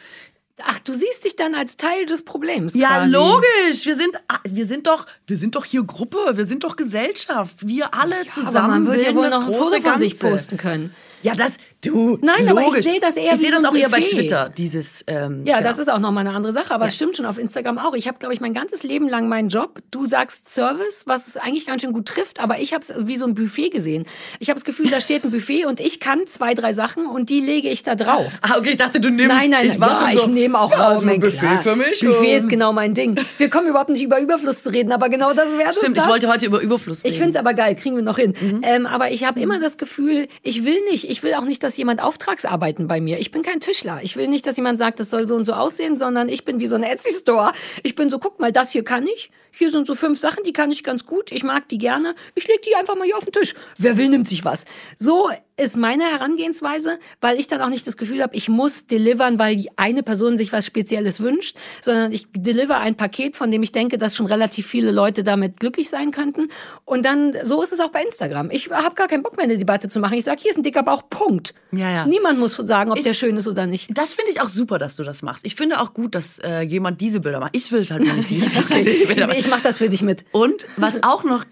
Ach, du siehst dich dann als Teil des Problems. ja, quasi. logisch. Wir sind, ah, wir sind doch, wir sind doch hier Gruppe. Wir sind doch Gesellschaft. Wir alle Aber zusammen man wird ja wohl das noch ein große Foto von sich Ganze. posten können. Ja, das, du, Nein, aber ich logisch. sehe das eher Ich sehe so das ein auch eher bei. Twitter, dieses, ähm, Ja, genau. das ist auch nochmal eine andere Sache, aber es stimmt schon auf Instagram auch. Ich habe, glaube ich, mein ganzes Leben lang meinen Job. Du sagst Service, was es eigentlich ganz schön gut trifft, aber ich habe es wie so ein Buffet gesehen. Ich habe das Gefühl, da steht ein Buffet und ich kann zwei, drei Sachen und die lege ich da drauf. Ah, okay, ich dachte, du nimmst, Nein, nein, ich war ja, schon so, ich nehme auch ja, raus. so ein mein Buffet klar. für mich. Buffet ist genau mein Ding. Wir kommen überhaupt nicht über Überfluss zu reden, aber genau das wäre Stimmt, das. ich wollte heute über Überfluss reden. Ich finde es aber geil, kriegen wir noch hin. Mhm. Ähm, aber ich habe immer das Gefühl, ich will nicht, ich will auch nicht, dass jemand Auftragsarbeiten bei mir. Ich bin kein Tischler. Ich will nicht, dass jemand sagt, das soll so und so aussehen, sondern ich bin wie so ein Etsy-Store. Ich bin so, guck mal, das hier kann ich. Hier sind so fünf Sachen, die kann ich ganz gut. Ich mag die gerne. Ich leg die einfach mal hier auf den Tisch. Wer will, nimmt sich was. So ist meine Herangehensweise, weil ich dann auch nicht das Gefühl habe, ich muss delivern, weil eine Person sich was Spezielles wünscht, sondern ich deliver ein Paket, von dem ich denke, dass schon relativ viele Leute damit glücklich sein könnten. Und dann, so ist es auch bei Instagram. Ich habe gar keinen Bock mehr, eine Debatte zu machen. Ich sage, hier ist ein dicker Bauch, Punkt. Ja, ja. Niemand muss sagen, ob Ich- der schön ist oder nicht. Das finde ich auch super, dass du das machst. Ich finde auch gut, dass äh, jemand diese Bilder macht. Ich will halt nicht die, die Bilder machen. Ich mache das für dich mit. Und was auch noch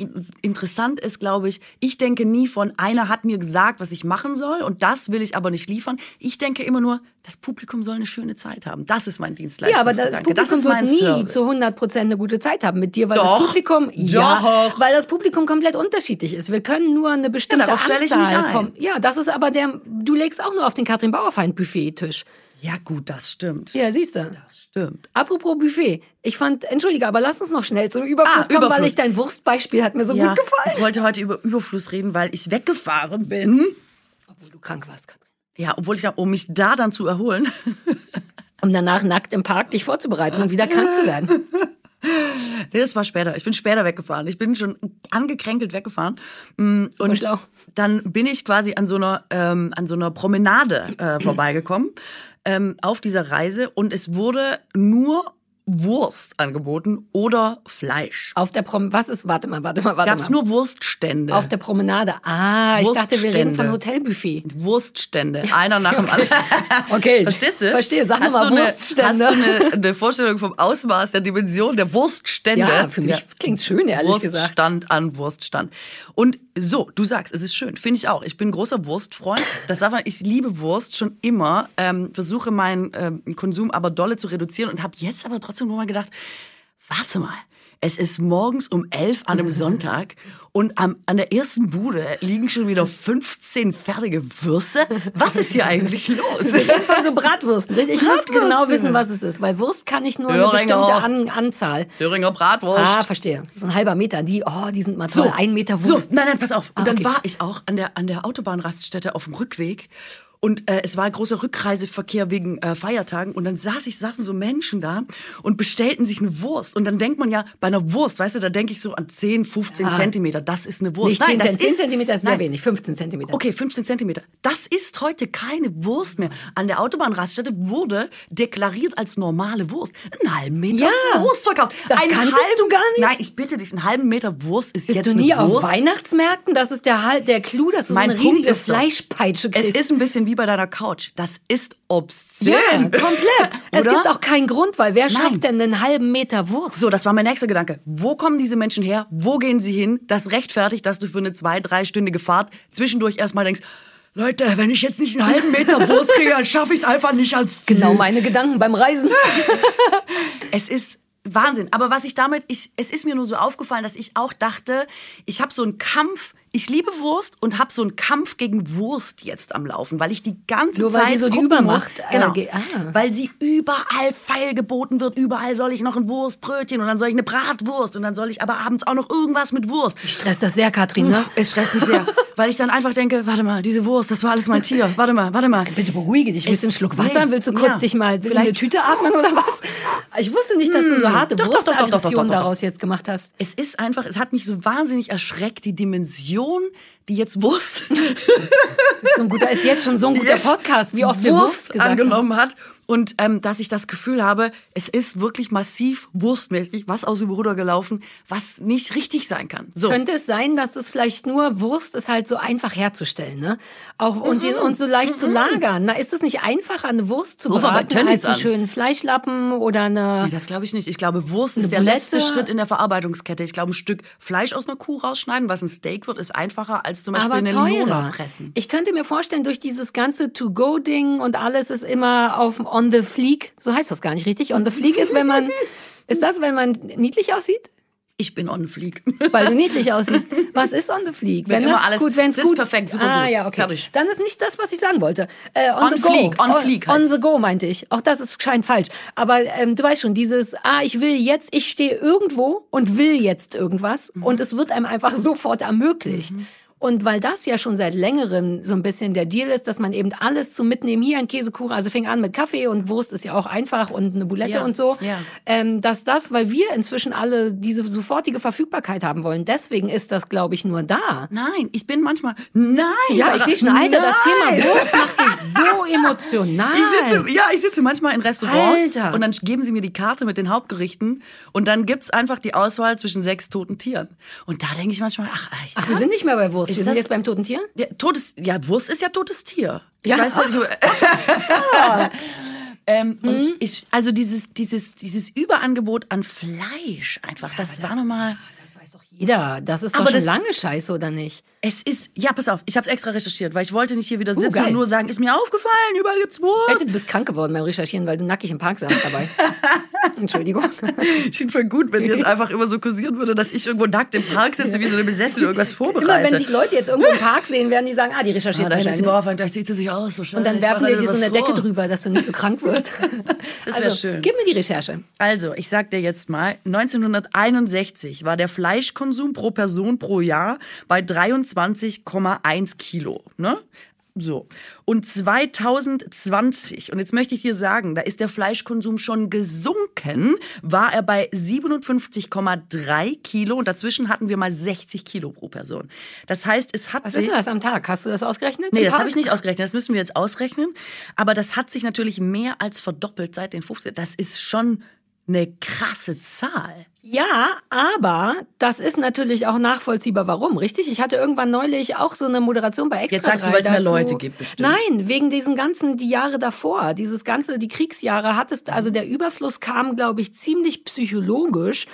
interessant ist, glaube ich, ich denke nie von, einer hat mir gesagt, was ich machen soll und das will ich aber nicht liefern. Ich denke immer nur, das Publikum soll eine schöne Zeit haben. Das ist mein Ja, aber das. Publikum ist wird nie Service. zu 100 Prozent eine gute Zeit haben mit dir, weil Doch. das Publikum, ja, Doch. weil das Publikum komplett unterschiedlich ist. Wir können nur eine bestimmte stelle ich Anzahl mich ein. vom, ja, das ist aber der, du legst auch nur auf den Katrin Bauerfeind Buffet-Tisch. Ja gut, das stimmt. Ja, siehst du. Das stimmt. Apropos Buffet, ich fand, entschuldige, aber lass uns noch schnell zum Überfluss Ah, kommen, weil Überfluss. ich dein Wurstbeispiel hat mir so Ja, gut gefallen. ich wollte heute über Überfluss reden, weil ich weggefahren bin. Obwohl du krank warst, Katrin. Ja, obwohl ich, um mich da dann zu erholen. Um danach nackt im Park dich vorzubereiten und wieder krank zu werden. Nee, das war später. Ich bin später weggefahren. Ich bin schon angekränkelt weggefahren. Mm, Und dann bin ich quasi an so einer, ähm, an so einer Promenade äh, vorbeigekommen ähm, auf dieser Reise. Und es wurde nur Wurst angeboten oder Fleisch. Auf der Prom, was ist, warte mal, warte mal, warte Gab's mal. nur Wurststände. Auf der Promenade. Ah, ich dachte, wir reden von Hotelbuffet. Wurststände, einer nach dem anderen. Okay. Verstehst du? Verstehe. Sag hast mal du eine, Wurststände. Hast du eine, eine Vorstellung vom Ausmaß der Dimension der Wurststände? Ja, für mich klingt's schön, ehrlich gesagt. Wurststand an Wurststand. Und so, du sagst, es ist schön. Finde ich auch. Ich bin großer Wurstfreund. Das darf man, ich liebe Wurst schon immer. Ähm, versuche meinen ähm, Konsum aber dolle zu reduzieren und habe jetzt aber trotzdem nur mal gedacht, warte mal. Es ist morgens um elf an einem Sonntag und am, an der ersten Bude liegen schon wieder 15 fertige Würste. Was ist hier eigentlich los? So Bratwürsten. Ich muss Bratwürste. genau wissen, was es ist, weil Wurst kann ich nur eine Thüringer. bestimmte An Anzahl. Thüringer Bratwurst. Ah, verstehe. So ein halber Meter. Die, oh, die sind mal toll. ein Meter So, Wurst. nein, nein, pass auf. Und Ah, dann okay. war ich auch an der, an der Autobahnraststätte auf dem Rückweg Und äh, es war ein großer Rückreiseverkehr wegen äh, Feiertagen. Und dann saß ich, saßen so Menschen da und bestellten sich eine Wurst. Und dann denkt man ja, bei einer Wurst, weißt du, da denke ich so an 10, 15 Ja. Zentimeter. Das ist eine Wurst. Nicht Nein, 10, das 10 ist, Zentimeter ist sehr nein. wenig, 15 Zentimeter. Okay, 15 Zentimeter. Das ist heute keine Wurst mehr. An der Autobahnraststätte wurde deklariert als normale Wurst. Einen halben Meter Ja. Wurst verkauft. Das Einen kanntest halben, du gar nicht? Nein, ich bitte dich, einen halben Meter Wurst ist Bist jetzt du nie auf. Weihnachtsmärkten? Das ist der, der Clou, dass du Mein so eine Punkt riesige Fleischpeitsche Es kriegst. ist ein bisschen wie bei deiner Couch. Das ist obszön. ja, komplett. es gibt auch keinen Grund, weil wer Nein. schafft denn einen halben Meter Wurst? So, das war mein nächster Gedanke. Wo kommen diese Menschen her? Wo gehen sie hin? Das rechtfertigt, dass du für eine zwei-, dreistündige Fahrt zwischendurch erstmal denkst, Leute, wenn ich jetzt nicht einen halben Meter Wurst kriege, dann schaffe ich es einfach nicht als Genau meine Gedanken beim Reisen. Es ist Wahnsinn. Aber was ich damit, ich, es ist mir nur so aufgefallen, dass ich auch dachte, ich habe so einen Kampf. Ich liebe Wurst und habe so einen Kampf gegen Wurst jetzt am Laufen, weil ich die ganze Nur weil Zeit so die Übermacht, muss, äh, genau, ge- ah. weil sie überall feil geboten wird. Überall soll ich noch ein Wurstbrötchen und dann soll ich eine Bratwurst und dann soll ich aber abends auch noch irgendwas mit Wurst. Stresst das sehr, Katrin, ne? Es stresst mich sehr, weil ich dann einfach denke, warte mal, diese Wurst, das war alles mein Tier. Warte mal, warte mal. Bitte beruhige dich. Willst du einen Schluck Wasser? nee, Willst du kurz ja. dich mal in Vielleicht- eine Tüte atmen oder was? Ich wusste nicht, dass du so harte doch, doch, Wurstaggression daraus jetzt gemacht hast. Es ist einfach, es hat mich so wahnsinnig erschreckt, die Dimension, die jetzt Wurst, so ein guter, ist jetzt schon so ein guter Podcast, wie oft wir Wurst Wurst gesagt haben. angenommen hat. Und ähm, dass ich das Gefühl habe, es ist wirklich massiv wurstmäßig, was aus dem Ruder gelaufen, was nicht richtig sein kann. So. Könnte es sein, dass das vielleicht nur Wurst ist halt so einfach herzustellen, ne? Auch und, die, und so leicht zu lagern. Na, ist es nicht einfacher, eine Wurst zu Ruf braten als einen schönen Fleischlappen oder eine Nee, das glaube ich nicht. Ich glaube, Wurst ist der letzte. Schritt in der Verarbeitungskette. Ich glaube, ein Stück Fleisch aus einer Kuh rausschneiden, was ein Steak wird, ist einfacher als zum Beispiel aber eine teurer. Linola pressen. Ich könnte mir vorstellen, durch dieses ganze To-Go-Ding und alles ist immer auf on the fleek. So heißt das gar nicht richtig. On the fleek ist, wenn man, ist das, wenn man niedlich aussieht? Ich bin on fleek. Weil du niedlich aussiehst. Was ist on the fleek? Wenn das alles gut, wenn's sitzt gut, perfekt, super ah, gut. ja, okay. Fertig. Dann ist nicht das, was ich sagen wollte. Äh, on, On the go. fleek, on fleek On heißt the go meinte ich. Auch das ist scheint falsch. Aber ähm, du weißt schon, dieses, ah, ich will jetzt, ich stehe irgendwo und will jetzt irgendwas Mhm. und es wird einem einfach sofort ermöglicht. Und weil das ja schon seit längerem so ein bisschen der Deal ist, dass man eben alles zum Mitnehmen, hier ein Käsekuchen, also fing an mit Kaffee und Wurst ist ja auch einfach und eine Boulette Ja, und so, ja. ähm, dass das, weil wir inzwischen alle diese sofortige Verfügbarkeit haben wollen, deswegen ist das, glaube ich, nur da. Nein, ich bin manchmal. Nein! Ja, ich sehe schon, Alter, das. Thema Wurst macht dich so emotional. Ich sitze, ja, ich sitze manchmal in Restaurants Alter. und dann geben sie mir die Karte mit den Hauptgerichten und dann gibt's einfach die Auswahl zwischen sechs toten Tieren. Und da denke ich manchmal, ach, echt, Ach, wir sind nicht mehr bei Wurst, Ist wir sind das- jetzt beim toten Tier? ja, totes, ja, Wurst ist ja totes Tier. Ich Ja. weiß ja nicht. ähm, Und ich, also dieses, dieses, dieses Überangebot an Fleisch einfach, das, war nochmal. Das weiß doch jeder. Das ist doch Aber schon das- lange scheiße, oder nicht? Es ist, ja, pass auf, ich habe es extra recherchiert, weil ich wollte nicht hier wieder sitzen geil. und nur sagen, ist mir aufgefallen, überall gibt's Wurst. Weißt du, du bist krank geworden beim Recherchieren, weil du nackig im Park saßt dabei. Entschuldigung. Ich finde voll gut, wenn jetzt einfach immer so kursieren würde, dass ich irgendwo nackt im Park sitze, wie so eine Besessene irgendwas Immer wenn vorbereite. dich Leute jetzt irgendwo im Park sehen, werden die sagen, ah, die Ah, recherchiert da ist die. Mauerfeind, da zieht sie sich aus. So Und dann werfen die dir so eine Decke drüber, dass du nicht so krank wirst. Das wär also, schön. Gib mir die Recherche. Also, ich sag dir jetzt mal, 1961 war der Fleischkonsum pro Person pro Jahr bei 23,1 Kilo. Ne? So. Und 2020, und jetzt möchte ich dir sagen, da ist der Fleischkonsum schon gesunken, war er bei 57,3 Kilo und dazwischen hatten wir mal 60 Kilo pro Person. Das heißt, es hat Was sich... ist denn das am Tag? Hast du das ausgerechnet? Nee, das habe ich nicht ausgerechnet. Das müssen wir jetzt ausrechnen. Aber das hat sich natürlich mehr als verdoppelt seit den 50 Das ist schon eine krasse Zahl. Ja, aber das ist natürlich auch nachvollziehbar, warum, richtig? Ich hatte irgendwann neulich auch so eine Moderation bei Extra Jetzt sagst du, 3 weil's mehr. Leute gibt, bestimmt. Nein, wegen diesen ganzen, die Jahre davor, dieses ganze, die Kriegsjahre hattest, also der Überfluss kam, glaube ich, ziemlich psychologisch,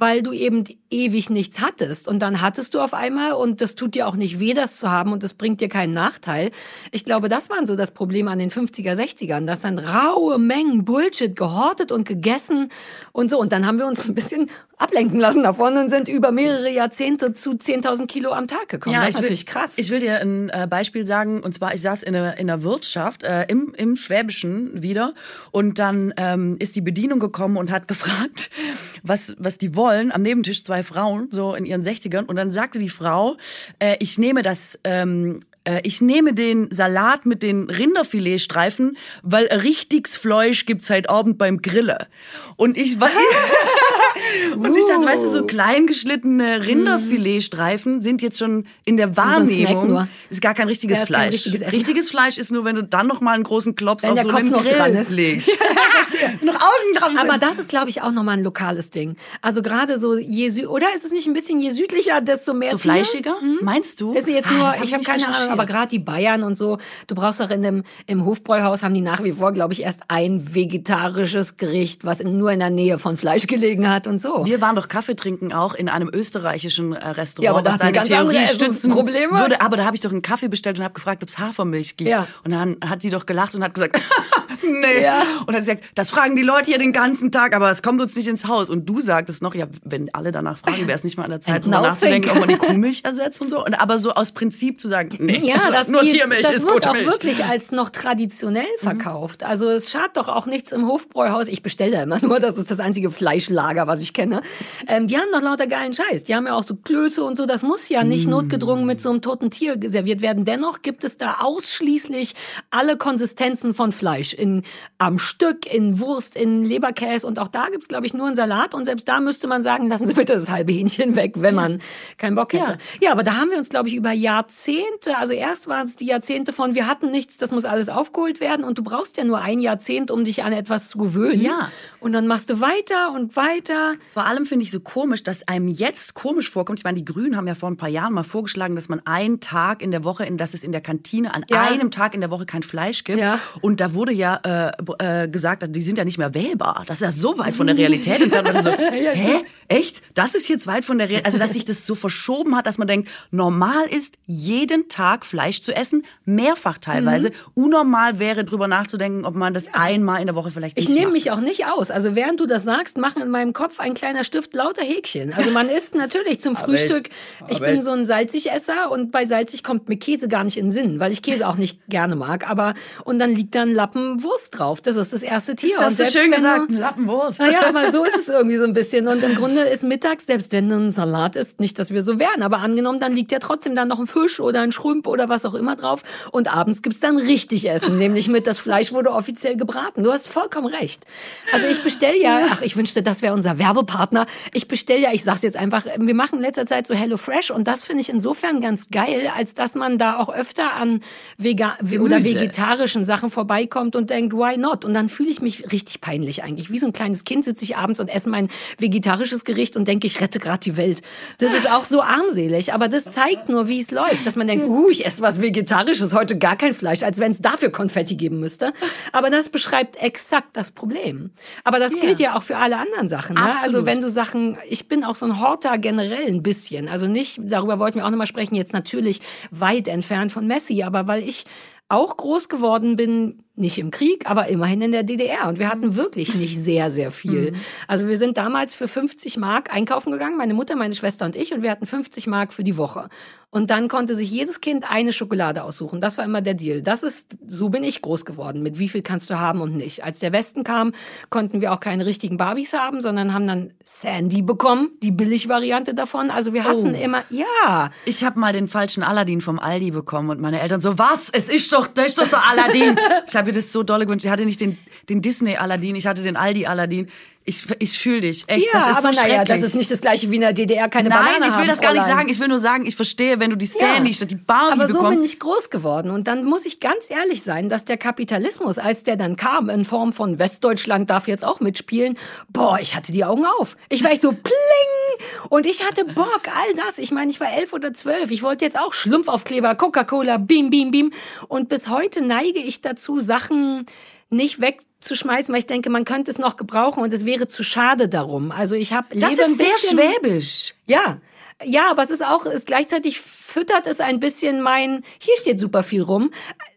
weil du eben ewig nichts hattest. Und dann hattest du auf einmal, und das tut dir auch nicht weh, das zu haben, und das bringt dir keinen Nachteil. Ich glaube, das waren so das Problem an den 50er, 60ern, dass dann raue Mengen Bullshit gehortet und gegessen und so. Und dann haben wir uns ein bisschen ablenken lassen davon und sind über mehrere Jahrzehnte zu 10.000 Kilo am Tag gekommen. das ist will, natürlich krass. Ich will dir ein äh, Beispiel sagen, und zwar, ich saß in einer, in einer Wirtschaft, äh, im, im Schwäbischen wieder, und dann ähm, ist die Bedienung gekommen und hat gefragt, was, was die wollen. Am Nebentisch zwei Frauen, so in ihren 60ern, und dann sagte die Frau, äh, ich nehme das, ähm, äh, ich nehme den Salat mit den Rinderfiletstreifen, weil richtiges Fleisch gibt's heute Abend beim Grille. Und ich war und ich dachte, weißt du, so klein geschlittene Rinderfiletstreifen sind jetzt schon in der Wahrnehmung ist gar kein richtiges Ja, ist kein Fleisch. richtiges richtiges Fleisch ist nur, wenn du dann noch mal einen großen Klops Wenn auf so Kopf einen noch Grill legst. noch außen dran sind. Aber das ist, glaube ich, auch nochmal ein lokales Ding. Also gerade so, je sü oder ist es nicht ein bisschen je südlicher, desto mehr so fleischiger? Meinst du? Ist jetzt Ah, nur, das hab ich habe keine Ahnung, aber gerade die Bayern und so, du brauchst auch in dem, im Hofbräuhaus haben die nach wie vor, glaube ich, erst ein vegetarisches Gericht, was in, nur in der Nähe von Fleisch gelegen hat und so. Wir waren doch Kaffee trinken auch in einem österreichischen äh, Restaurant, Ja, aber da was deine ganz Theorie stützen Essensprobleme. würde. Aber da habe ich doch einen Kaffee bestellt und habe gefragt, ob es Hafermilch gibt. Ja. Und dann hat die doch gelacht und hat gesagt, nee. Ja. Und hat gesagt, das fragen die Leute hier den ganzen Tag, aber es kommt uns nicht ins Haus. Und du sagtest noch, ja, wenn alle danach fragen, wäre es nicht mal an der Zeit, And drüber nachzudenken, ob man die Kuhmilch ersetzt und so. Und aber so aus Prinzip zu sagen, nee, Ja, das, nur die- Tiermilch das ist wird gute auch Milch. wirklich als noch traditionell verkauft. Also es schadet doch auch nichts im Hofbräuhaus. Ich bestelle da immer nur, das ist das einzige Fleischlager, was ich kenne. Ähm, die haben doch lauter geilen Scheiß. Die haben ja auch so Klöße und so. Das muss ja nicht notgedrungen mit so einem toten Tier serviert werden. Dennoch gibt es da ausschließlich alle Konsistenzen von Fleisch. In, am Stück, in Wurst, in Leberkäse. Und auch da gibt's, glaube ich, nur einen Salat. Und selbst da müsste man sagen, lassen Sie bitte das halbe Hähnchen weg, wenn man keinen Bock hätte. Ja, aber da haben wir uns, glaube ich, über Jahrzehnte, also erst waren es die Jahrzehnte von, wir hatten nichts, das muss alles aufgeholt werden und du brauchst ja nur ein Jahrzehnt, um dich an etwas zu gewöhnen. Ja. Und dann machst du weiter und weiter. Vor allem finde ich so komisch, dass einem jetzt komisch vorkommt. Ich meine, die Grünen haben ja vor ein paar Jahren mal vorgeschlagen, dass man einen Tag in der Woche, in, dass es in der Kantine an Ja. einem Tag in der Woche kein Fleisch gibt. Ja. Und da wurde ja äh, äh, gesagt, die sind ja nicht mehr wählbar. Das ist ja so weit von der Realität entfernt. Und so, hä? Echt? Das ist jetzt weit von der Realität. Also, dass sich das so verschoben hat, dass man denkt, normal ist, jeden Tag Fleisch zu essen, mehrfach teilweise. Mhm. Unnormal wäre, drüber nachzudenken, ob man das einmal in der Woche vielleicht nicht Ich nehme mich auch nicht aus. Also während du das sagst, machen in meinem Kopf ein kleiner Stift lauter Häkchen. Also man isst natürlich zum Frühstück. Ich, Aber bin ich- so ein Salzigesser und bei salzig kommt mir Käse gar nicht in den Sinn, weil ich Käse auch nicht gerne mag. Aber und dann liegt da ein Lappen Wurst drauf. Das ist das erste Tier. Das hast du schön gesagt, ein Lappenwurst. naja, aber so ist es irgendwie so ein bisschen. Und im Grunde ist mittags, selbst wenn ein Salat ist, nicht, dass wir so wären, aber angenommen, dann liegt ja trotzdem dann noch ein Fisch oder ein Schrump oder was auch immer drauf. Und abends gibt's dann richtig Essen, nämlich mit das Fleisch wurde offiziell gebraten. Du hast vollkommen recht. Also ich bestell ja, ach, ich wünschte, das wäre unser Werbepartner. Ich bestell ja, ich sag's jetzt einfach, wir machen in letzter Zeit so Hello Fresh und das finde ich insofern ganz geil, als dass man da auch öfter an Vega oder vegetarischen Sachen vorbeikommt und denkt, why not? Und dann fühle ich mich richtig peinlich eigentlich. Wie so ein kleines Kind sitze ich abends und esse mein vegetarisches Gericht und denke, ich rette gerade die Welt. Das ist auch so armselig, aber das zeigt nur, wie es läuft. Dass man denkt, uh, ich esse was Vegetarisches, heute gar kein Fleisch, als wenn es dafür Konfetti geben müsste. Aber das beschreibt exakt das Problem. Aber das Ja. gilt ja auch für alle anderen Sachen. Ne? Also wenn du Sachen, ich bin auch so ein Horter generell ein bisschen. Also nicht, darüber wollten wir auch nochmal sprechen, jetzt natürlich weit entfernt von Messi, aber weil ich auch groß geworden bin, nicht im Krieg, aber immerhin in der DDR. Und wir hatten wirklich nicht sehr, sehr viel. Also wir sind damals für 50 Mark einkaufen gegangen, meine Mutter, meine Schwester und ich, und wir hatten 50 Mark für die Woche. Und dann konnte sich jedes Kind eine Schokolade aussuchen. Das war immer der Deal. Das ist, so bin ich groß geworden. Mit wie viel kannst du haben und nicht. Als der Westen kam, konnten wir auch keine richtigen Barbies haben, sondern haben dann Sandy bekommen, die Billigvariante davon. Also wir hatten Oh. immer, ja, Ich habe mal den falschen Aladdin vom Aldi bekommen und meine Eltern so, was? Es ist doch, das ist doch der Aladdin. ich habe mir das so dolle gewünscht. Ich hatte nicht den, den Disney Aladdin, ich hatte den Aldi Aladdin. Ich, ich fühle dich. Echt, ja, das ist aber so naja, schrecklich. das ist nicht das gleiche wie in der DDR, keine Nein, Banane ich will haben, das gar nicht sagen. Ich will nur sagen, ich verstehe, wenn du die Sandy statt die Barbie Aber so bekommst. bin ich groß geworden. Und dann muss ich ganz ehrlich sein, dass der Kapitalismus, als der dann kam, in Form von Westdeutschland darf jetzt auch mitspielen, boah, ich hatte die Augen auf. Ich war echt so pling! Und ich hatte Bock, all das. Ich meine, ich war elf oder zwölf. Ich wollte jetzt auch Schlumpfaufkleber, Coca-Cola, beam, beam, beam. Und bis heute neige ich dazu, Sachen nicht wegzuschmeißen, weil ich denke, man könnte es noch gebrauchen und es wäre zu schade darum. Also ich habe das ist sehr bisschen, schwäbisch. ja. Ja, aber es ist auch, es gleichzeitig füttert es ein bisschen mein, hier steht super viel rum.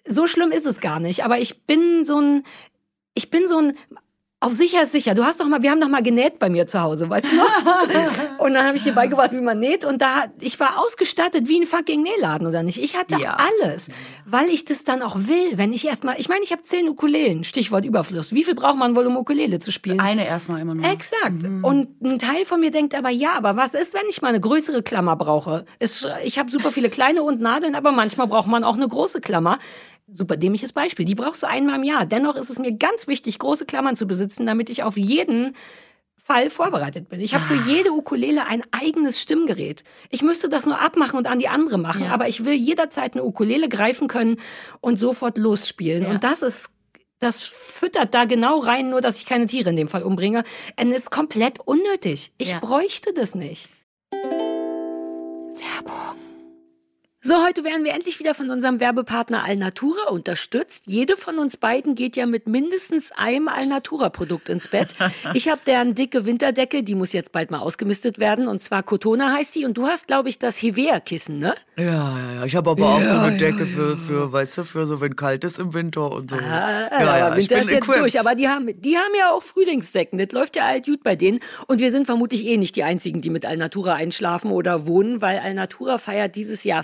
So schlimm ist es gar nicht. Aber ich bin so ein, ich bin so ein, Auf sicher ist sicher. Du hast doch mal, wir haben doch mal genäht bei mir zu Hause, weißt du noch? und dann habe ich dir beigebracht, wie man näht. Und da, ich war ausgestattet wie ein fucking Nähladen, oder nicht? Ich hatte Ja. alles, weil ich das dann auch will. Wenn ich erstmal, ich meine, ich habe zehn Ukulelen, Stichwort Überfluss. Wie viel braucht man wohl, um Ukulele zu spielen? Eine erstmal immer nur. Exakt. Und ein Teil von mir denkt aber, ja, aber was ist, wenn ich mal eine größere Klammer brauche? Ich habe super viele kleine und Nadeln, aber manchmal braucht man auch eine große Klammer. Super dämliches Beispiel. Die brauchst du einmal im Jahr. Dennoch ist es mir ganz wichtig, große Klammern zu besitzen, damit ich auf jeden Fall vorbereitet bin. Ich habe für jede Ukulele ein eigenes Stimmgerät. Ich müsste das nur abmachen und an die andere machen, Ja. aber ich will jederzeit eine Ukulele greifen können und sofort losspielen. Ja. Und das ist das füttert da genau rein, nur dass ich keine Tiere in dem Fall umbringe. Und ist komplett unnötig. Ich Ja. bräuchte das nicht. Werbung. So, heute werden wir endlich wieder von unserem Werbepartner Alnatura unterstützt. Jede von uns beiden geht ja mit mindestens einem Alnatura-Produkt ins Bett. Ich habe deren dicke Winterdecke, die muss jetzt bald mal ausgemistet werden. Und zwar Cotona heißt die. Und du hast, glaube ich, das Hevea-Kissen, ne? Ja, ja, ja. Ich habe aber auch so eine Decke für, für, weißt du, für so, wenn kalt ist im Winter und so. Ah, ja, ja, ich Winter bin ist jetzt equipped. durch. Aber die haben, die haben ja auch Frühlingssäcken. Das läuft ja alt gut bei denen. Und wir sind vermutlich eh nicht die Einzigen, die mit Alnatura einschlafen oder wohnen, weil Alnatura feiert dieses Jahr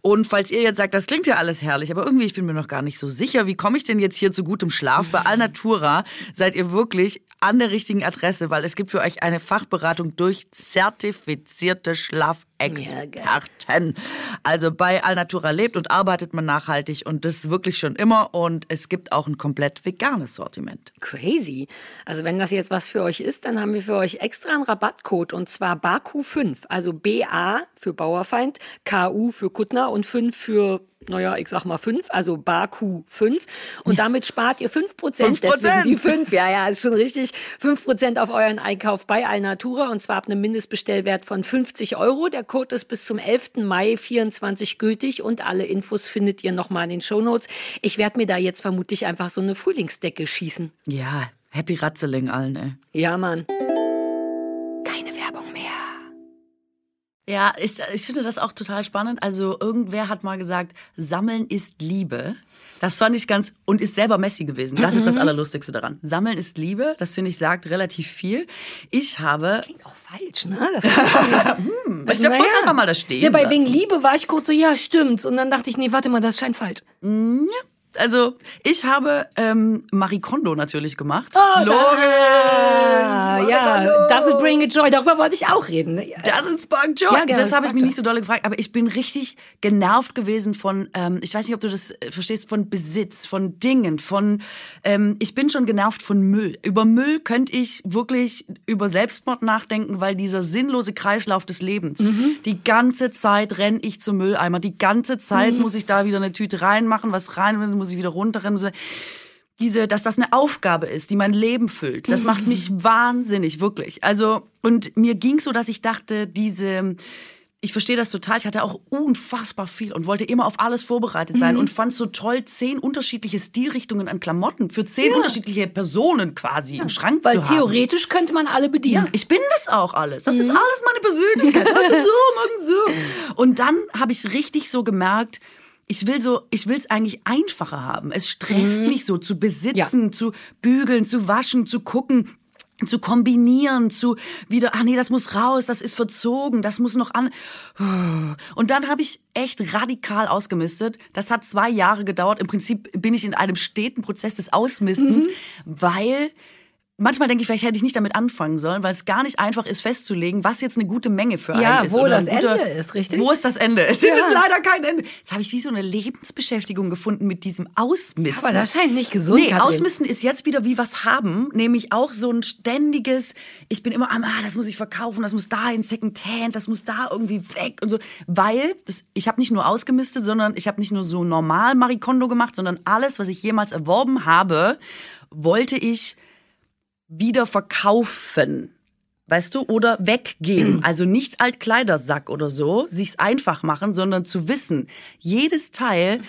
Und falls ihr jetzt sagt, das klingt ja alles herrlich, aber irgendwie, ich bin mir noch gar nicht so sicher, wie komme ich denn jetzt hier zu gutem Schlaf? Bei Alnatura seid ihr wirklich an der richtigen Adresse, weil es gibt für euch eine Fachberatung durch zertifizierte Schlafexperten. Also bei Alnatura lebt und arbeitet man nachhaltig und das wirklich schon immer und es gibt auch ein komplett veganes Sortiment. Crazy. Also wenn das jetzt was für euch ist, dann haben wir für euch extra einen Rabattcode und zwar BAKU5. Also BA für Bauerfeind, KU für Kuttner und 5 für, naja, ich sag mal 5, also BAKU5. Und damit spart ihr 5%. 5%. Deswegen die 5, ja, ja, ist schon richtig. 5% auf euren Einkauf bei Alnatura und zwar ab einem Mindestbestellwert von 50 Euro. Der Code ist bis zum 11. Mai 24 gültig und alle Infos findet ihr nochmal in den Shownotes. Ich werde mir da jetzt vermutlich einfach so eine Frühlingsdecke schießen. Ja, happy Ratzeling allen, ey. Ja, Mann. Ja, ich, ich finde das auch total spannend. Also irgendwer hat mal gesagt, Sammeln ist Liebe. Das fand ich ganz und ist selber Messi gewesen. Das ist das Allerlustigste daran. Sammeln ist Liebe, das finde ich sagt relativ viel. Ich habe, Klingt auch falsch, ne? Das ich habe kurz einfach mal das stehen Ja, bei lassen. wegen Liebe war ich kurz so, ja, stimmt's. Und dann dachte ich, nee, warte mal, das scheint falsch. Also ich habe ähm, Marie Kondo natürlich gemacht. Oh, Logisch. Ah, ja, does it bring a joy? Darüber wollte ich auch reden. ne? Doesn't spark joy. Ja, genau, das habe ich mich nicht so doll gefragt, aber ich bin richtig genervt gewesen von, ähm, ich weiß nicht, ob du das äh, verstehst, von Besitz, von Dingen, von, ähm, ich bin schon genervt von Müll. Über Müll könnte ich wirklich über Selbstmord nachdenken, weil dieser sinnlose Kreislauf des Lebens, Mhm. die ganze Zeit renne ich zum Mülleimer, die ganze Zeit Mhm. muss ich da wieder eine Tüte reinmachen, was rein, muss ich wieder runterrennen. So diese, dass das eine Aufgabe ist, die mein Leben füllt, das macht mich wahnsinnig, wirklich. Also, und mir ging so, dass ich dachte, diese, ich verstehe das total, ich hatte auch unfassbar viel und wollte immer auf alles vorbereitet sein und fand so toll, zehn unterschiedliche Stilrichtungen an Klamotten für zehn unterschiedliche Personen quasi im Schrank Weil zu haben. theoretisch könnte man alle bedienen. Ja, ich bin das auch alles. Das ist alles meine Persönlichkeit. Heute so, morgen so. Und dann habe ich richtig so gemerkt, ich will so, ich will es eigentlich einfacher haben. Es stresst mich so zu besitzen, zu bügeln, zu waschen, zu gucken zu kombinieren, zu wieder, ach nee, das muss raus, das ist verzogen, das muss noch an. Und dann habe ich echt radikal ausgemistet. Das hat zwei Jahre gedauert. Im Prinzip bin ich in einem steten Prozess des Ausmistens, weil Manchmal denke ich, vielleicht hätte ich nicht damit anfangen sollen, weil es gar nicht einfach ist festzulegen, was jetzt eine gute Menge für Ja, einen ist. wo oder das ein guter, Ende ist, richtig? Wo ist das Ende? Es Ja. findet leider kein Ende. Jetzt habe ich wie so eine Lebensbeschäftigung gefunden mit diesem Ausmisten. Aber das scheint nicht gesund, Nee, Katrin. Ausmisten ist jetzt wieder wie was haben, nämlich auch so ein ständiges, ich bin immer am, ah, das muss ich verkaufen, das muss da in Secondhand, das muss da irgendwie weg und so, weil das, ich habe nicht nur ausgemistet, sondern ich habe nicht nur so normal Marie Kondo gemacht, sondern alles, was ich jemals erworben habe, wollte ich wieder verkaufen. Weißt du, oder weggeben. Also nicht Altkleidersack oder so, sich's einfach machen, sondern zu wissen, jedes Teil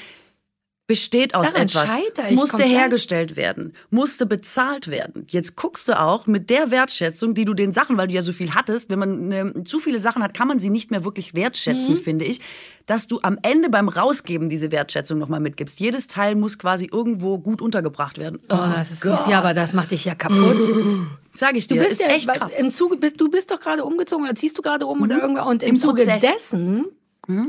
besteht aus Daran etwas, musste komplett. hergestellt werden, musste bezahlt werden. Jetzt guckst du auch mit der Wertschätzung, die du den Sachen, weil du ja so viel hattest, wenn man ähm, zu viele Sachen hat, kann man sie nicht mehr wirklich wertschätzen, Mhm. finde ich, dass du am Ende beim Rausgeben diese Wertschätzung nochmal mitgibst. Jedes Teil muss quasi irgendwo gut untergebracht werden. Oh, das ist süß. Ja, aber das macht dich ja kaputt. Sag ich Du dir, bist ist ja echt krass. im Zuge bist du bist doch gerade umgezogen oder ziehst du gerade um oder irgendwas und im, Im Zuge Prozess. dessen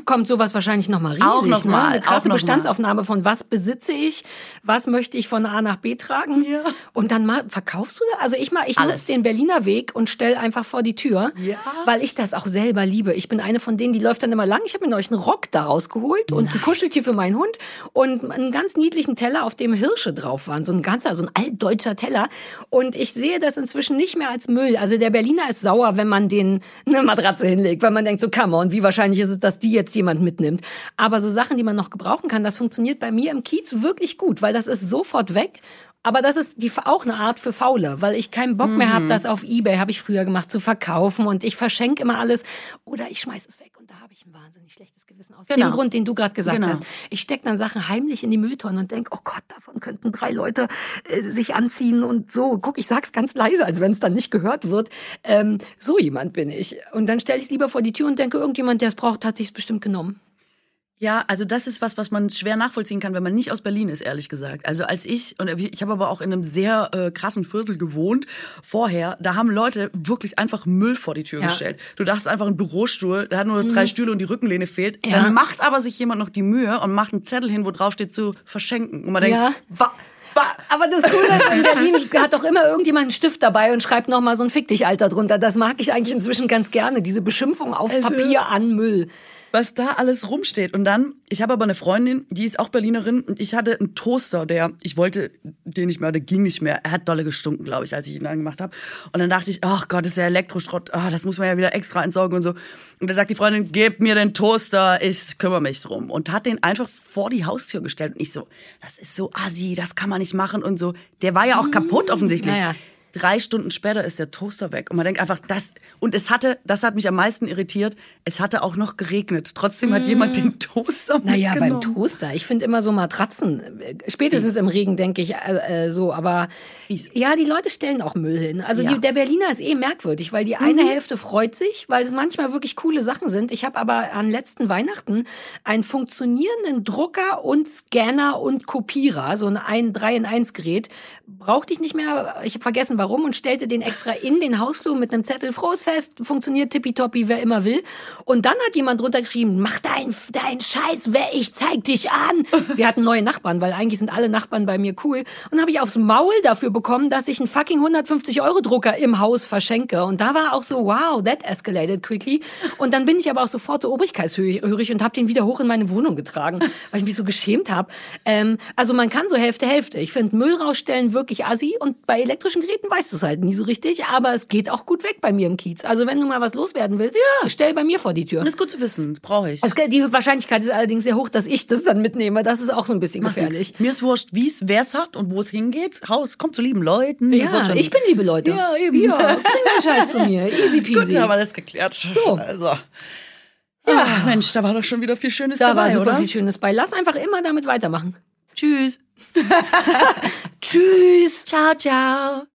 kommt sowas wahrscheinlich noch mal riesig, Auch noch ne? mal, Eine auch krasse noch mal. Bestandsaufnahme von was besitze ich, was möchte ich von A nach B tragen Ja. und dann mal verkaufst du da? Also ich mal ich Alles. nutze den Berliner Weg und stell einfach vor die Tür, Ja. weil ich das auch selber liebe. Ich bin eine von denen, die läuft dann immer lang. Ich habe mir neulich einen Rock da rausgeholt und ein Kuscheltier für meinen Hund und einen ganz niedlichen Teller, auf dem Hirsche drauf waren, so ein ganzer, so ein altdeutscher Teller. Und ich sehe das inzwischen nicht mehr als Müll. Also der Berliner ist sauer, wenn man den eine Matratze hinlegt, weil man denkt so, come on, wie wahrscheinlich ist es, dass die jetzt jemand mitnimmt. Aber so Sachen, die man noch gebrauchen kann, das funktioniert bei mir im Kiez wirklich gut, weil das ist sofort weg. Aber das ist die, auch eine Art für Faule, weil ich keinen Bock mehr Mhm. habe, das auf Ebay, habe ich früher gemacht, zu verkaufen und ich verschenke immer alles oder ich schmeiß es weg und da habe ich ein wahnsinnig schlechtes Gewissen aus Genau. dem Grund, den du gerade gesagt Genau. hast. Ich stecke dann Sachen heimlich in die Mülltonne und denke, oh Gott, davon könnten drei Leute äh, sich anziehen und so. Guck, ich sag's ganz leise, als wenn es dann nicht gehört wird. Ähm, so jemand bin ich. Und dann stelle ich es lieber vor die Tür und denke, irgendjemand, der es braucht, hat sich's bestimmt genommen. Ja, also das ist was, was man schwer nachvollziehen kann, wenn man nicht aus Berlin ist, ehrlich gesagt. Also als ich, und ich habe aber auch in einem sehr äh, krassen Viertel gewohnt vorher, da haben Leute wirklich einfach Müll vor die Tür Ja. gestellt. Du dachtest einfach ein Bürostuhl, der hat nur drei Stühle und die Rückenlehne fehlt. Ja. Dann macht aber sich jemand noch die Mühe und macht einen Zettel hin, wo drauf steht zu verschenken. Und man denkt, Ja. wa, Aber das Coole ist, in Berlin hat doch immer irgendjemand einen Stift dabei und schreibt noch mal so ein Fick dich, Alter, drunter. Das mag ich eigentlich inzwischen ganz gerne, diese Beschimpfung auf Also- Papier an Müll. Was da alles rumsteht. Und dann, ich habe aber eine Freundin, die ist auch Berlinerin und ich hatte einen Toaster, der, ich wollte den nicht mehr, der ging nicht mehr. Er hat dolle gestunken, glaube ich, als ich ihn angemacht habe. Und dann dachte ich, ach Gott, das ist ja Elektroschrott, ah, das muss man ja wieder extra entsorgen und so. Und dann sagt die Freundin, gib mir den Toaster, ich kümmere mich drum. Und hat den einfach vor die Haustür gestellt. Und ich so, das ist so assi, das kann man nicht machen und so. Der war ja auch kaputt offensichtlich. Naja. Drei Stunden später ist der Toaster weg und man denkt einfach, das und es hatte, das hat mich am meisten irritiert. Es hatte auch noch geregnet. Trotzdem hat jemand den Toaster Mm. Naja, beim. Toaster. Ich finde immer so Matratzen. Spätestens im Regen denke ich äh, äh, so, aber Fies. ja, die Leute stellen auch Müll hin. Also Ja. Mhm. die, der Berliner ist eh merkwürdig, weil die eine Hälfte freut sich, weil es manchmal wirklich coole Sachen sind. Ich habe aber an letzten Weihnachten einen funktionierenden Drucker und Scanner und Kopierer, so ein, ein 3 in 1 Gerät, brauchte ich nicht mehr. Ich habe vergessen warum und stellte den extra in den Hausflur mit einem Zettel frohes Fest, funktioniert tippitoppi, wer immer will. Und dann hat jemand drunter geschrieben, mach dein, dein Scheiß, wer ich zeig dich an. Wir hatten neue Nachbarn, weil eigentlich sind alle Nachbarn bei mir cool. Und habe ich aufs Maul dafür bekommen, dass ich einen fucking 150 Euro Drucker im Haus verschenke. Und da war auch so, wow, that escalated quickly. Und dann bin ich aber auch sofort so obrigkeitshörig und habe den wieder hoch in meine Wohnung getragen, weil ich mich so geschämt habe. Ähm, also man kann so Hälfte Hälfte. Ich finde Müll rausstellen wirklich assi und bei elektrischen Geräten weißt du es halt nie so richtig, aber es geht auch gut weg bei mir im Kiez. Also wenn du mal was loswerden willst, stell bei mir vor die Tür. Das ist gut zu wissen, das brauche ich. Es- Die Wahrscheinlichkeit ist allerdings sehr hoch, dass ich das dann mitnehme. Das ist auch so ein bisschen gefährlich. Mir ist wurscht, wie es, wer es hat und wo es hingeht. Haus kommt zu lieben Leuten. Ja, ich bin liebe Leute. Ja, eben. Ja, bring den Scheiß zu mir. Easy peasy. Gut, haben wir das geklärt. So. Also. Ja, Mensch, da war doch schon wieder viel Schönes da dabei, war super oder? viel Schönes bei. Lass einfach immer damit weitermachen. Tschüss. Tschüss. Ciao, ciao.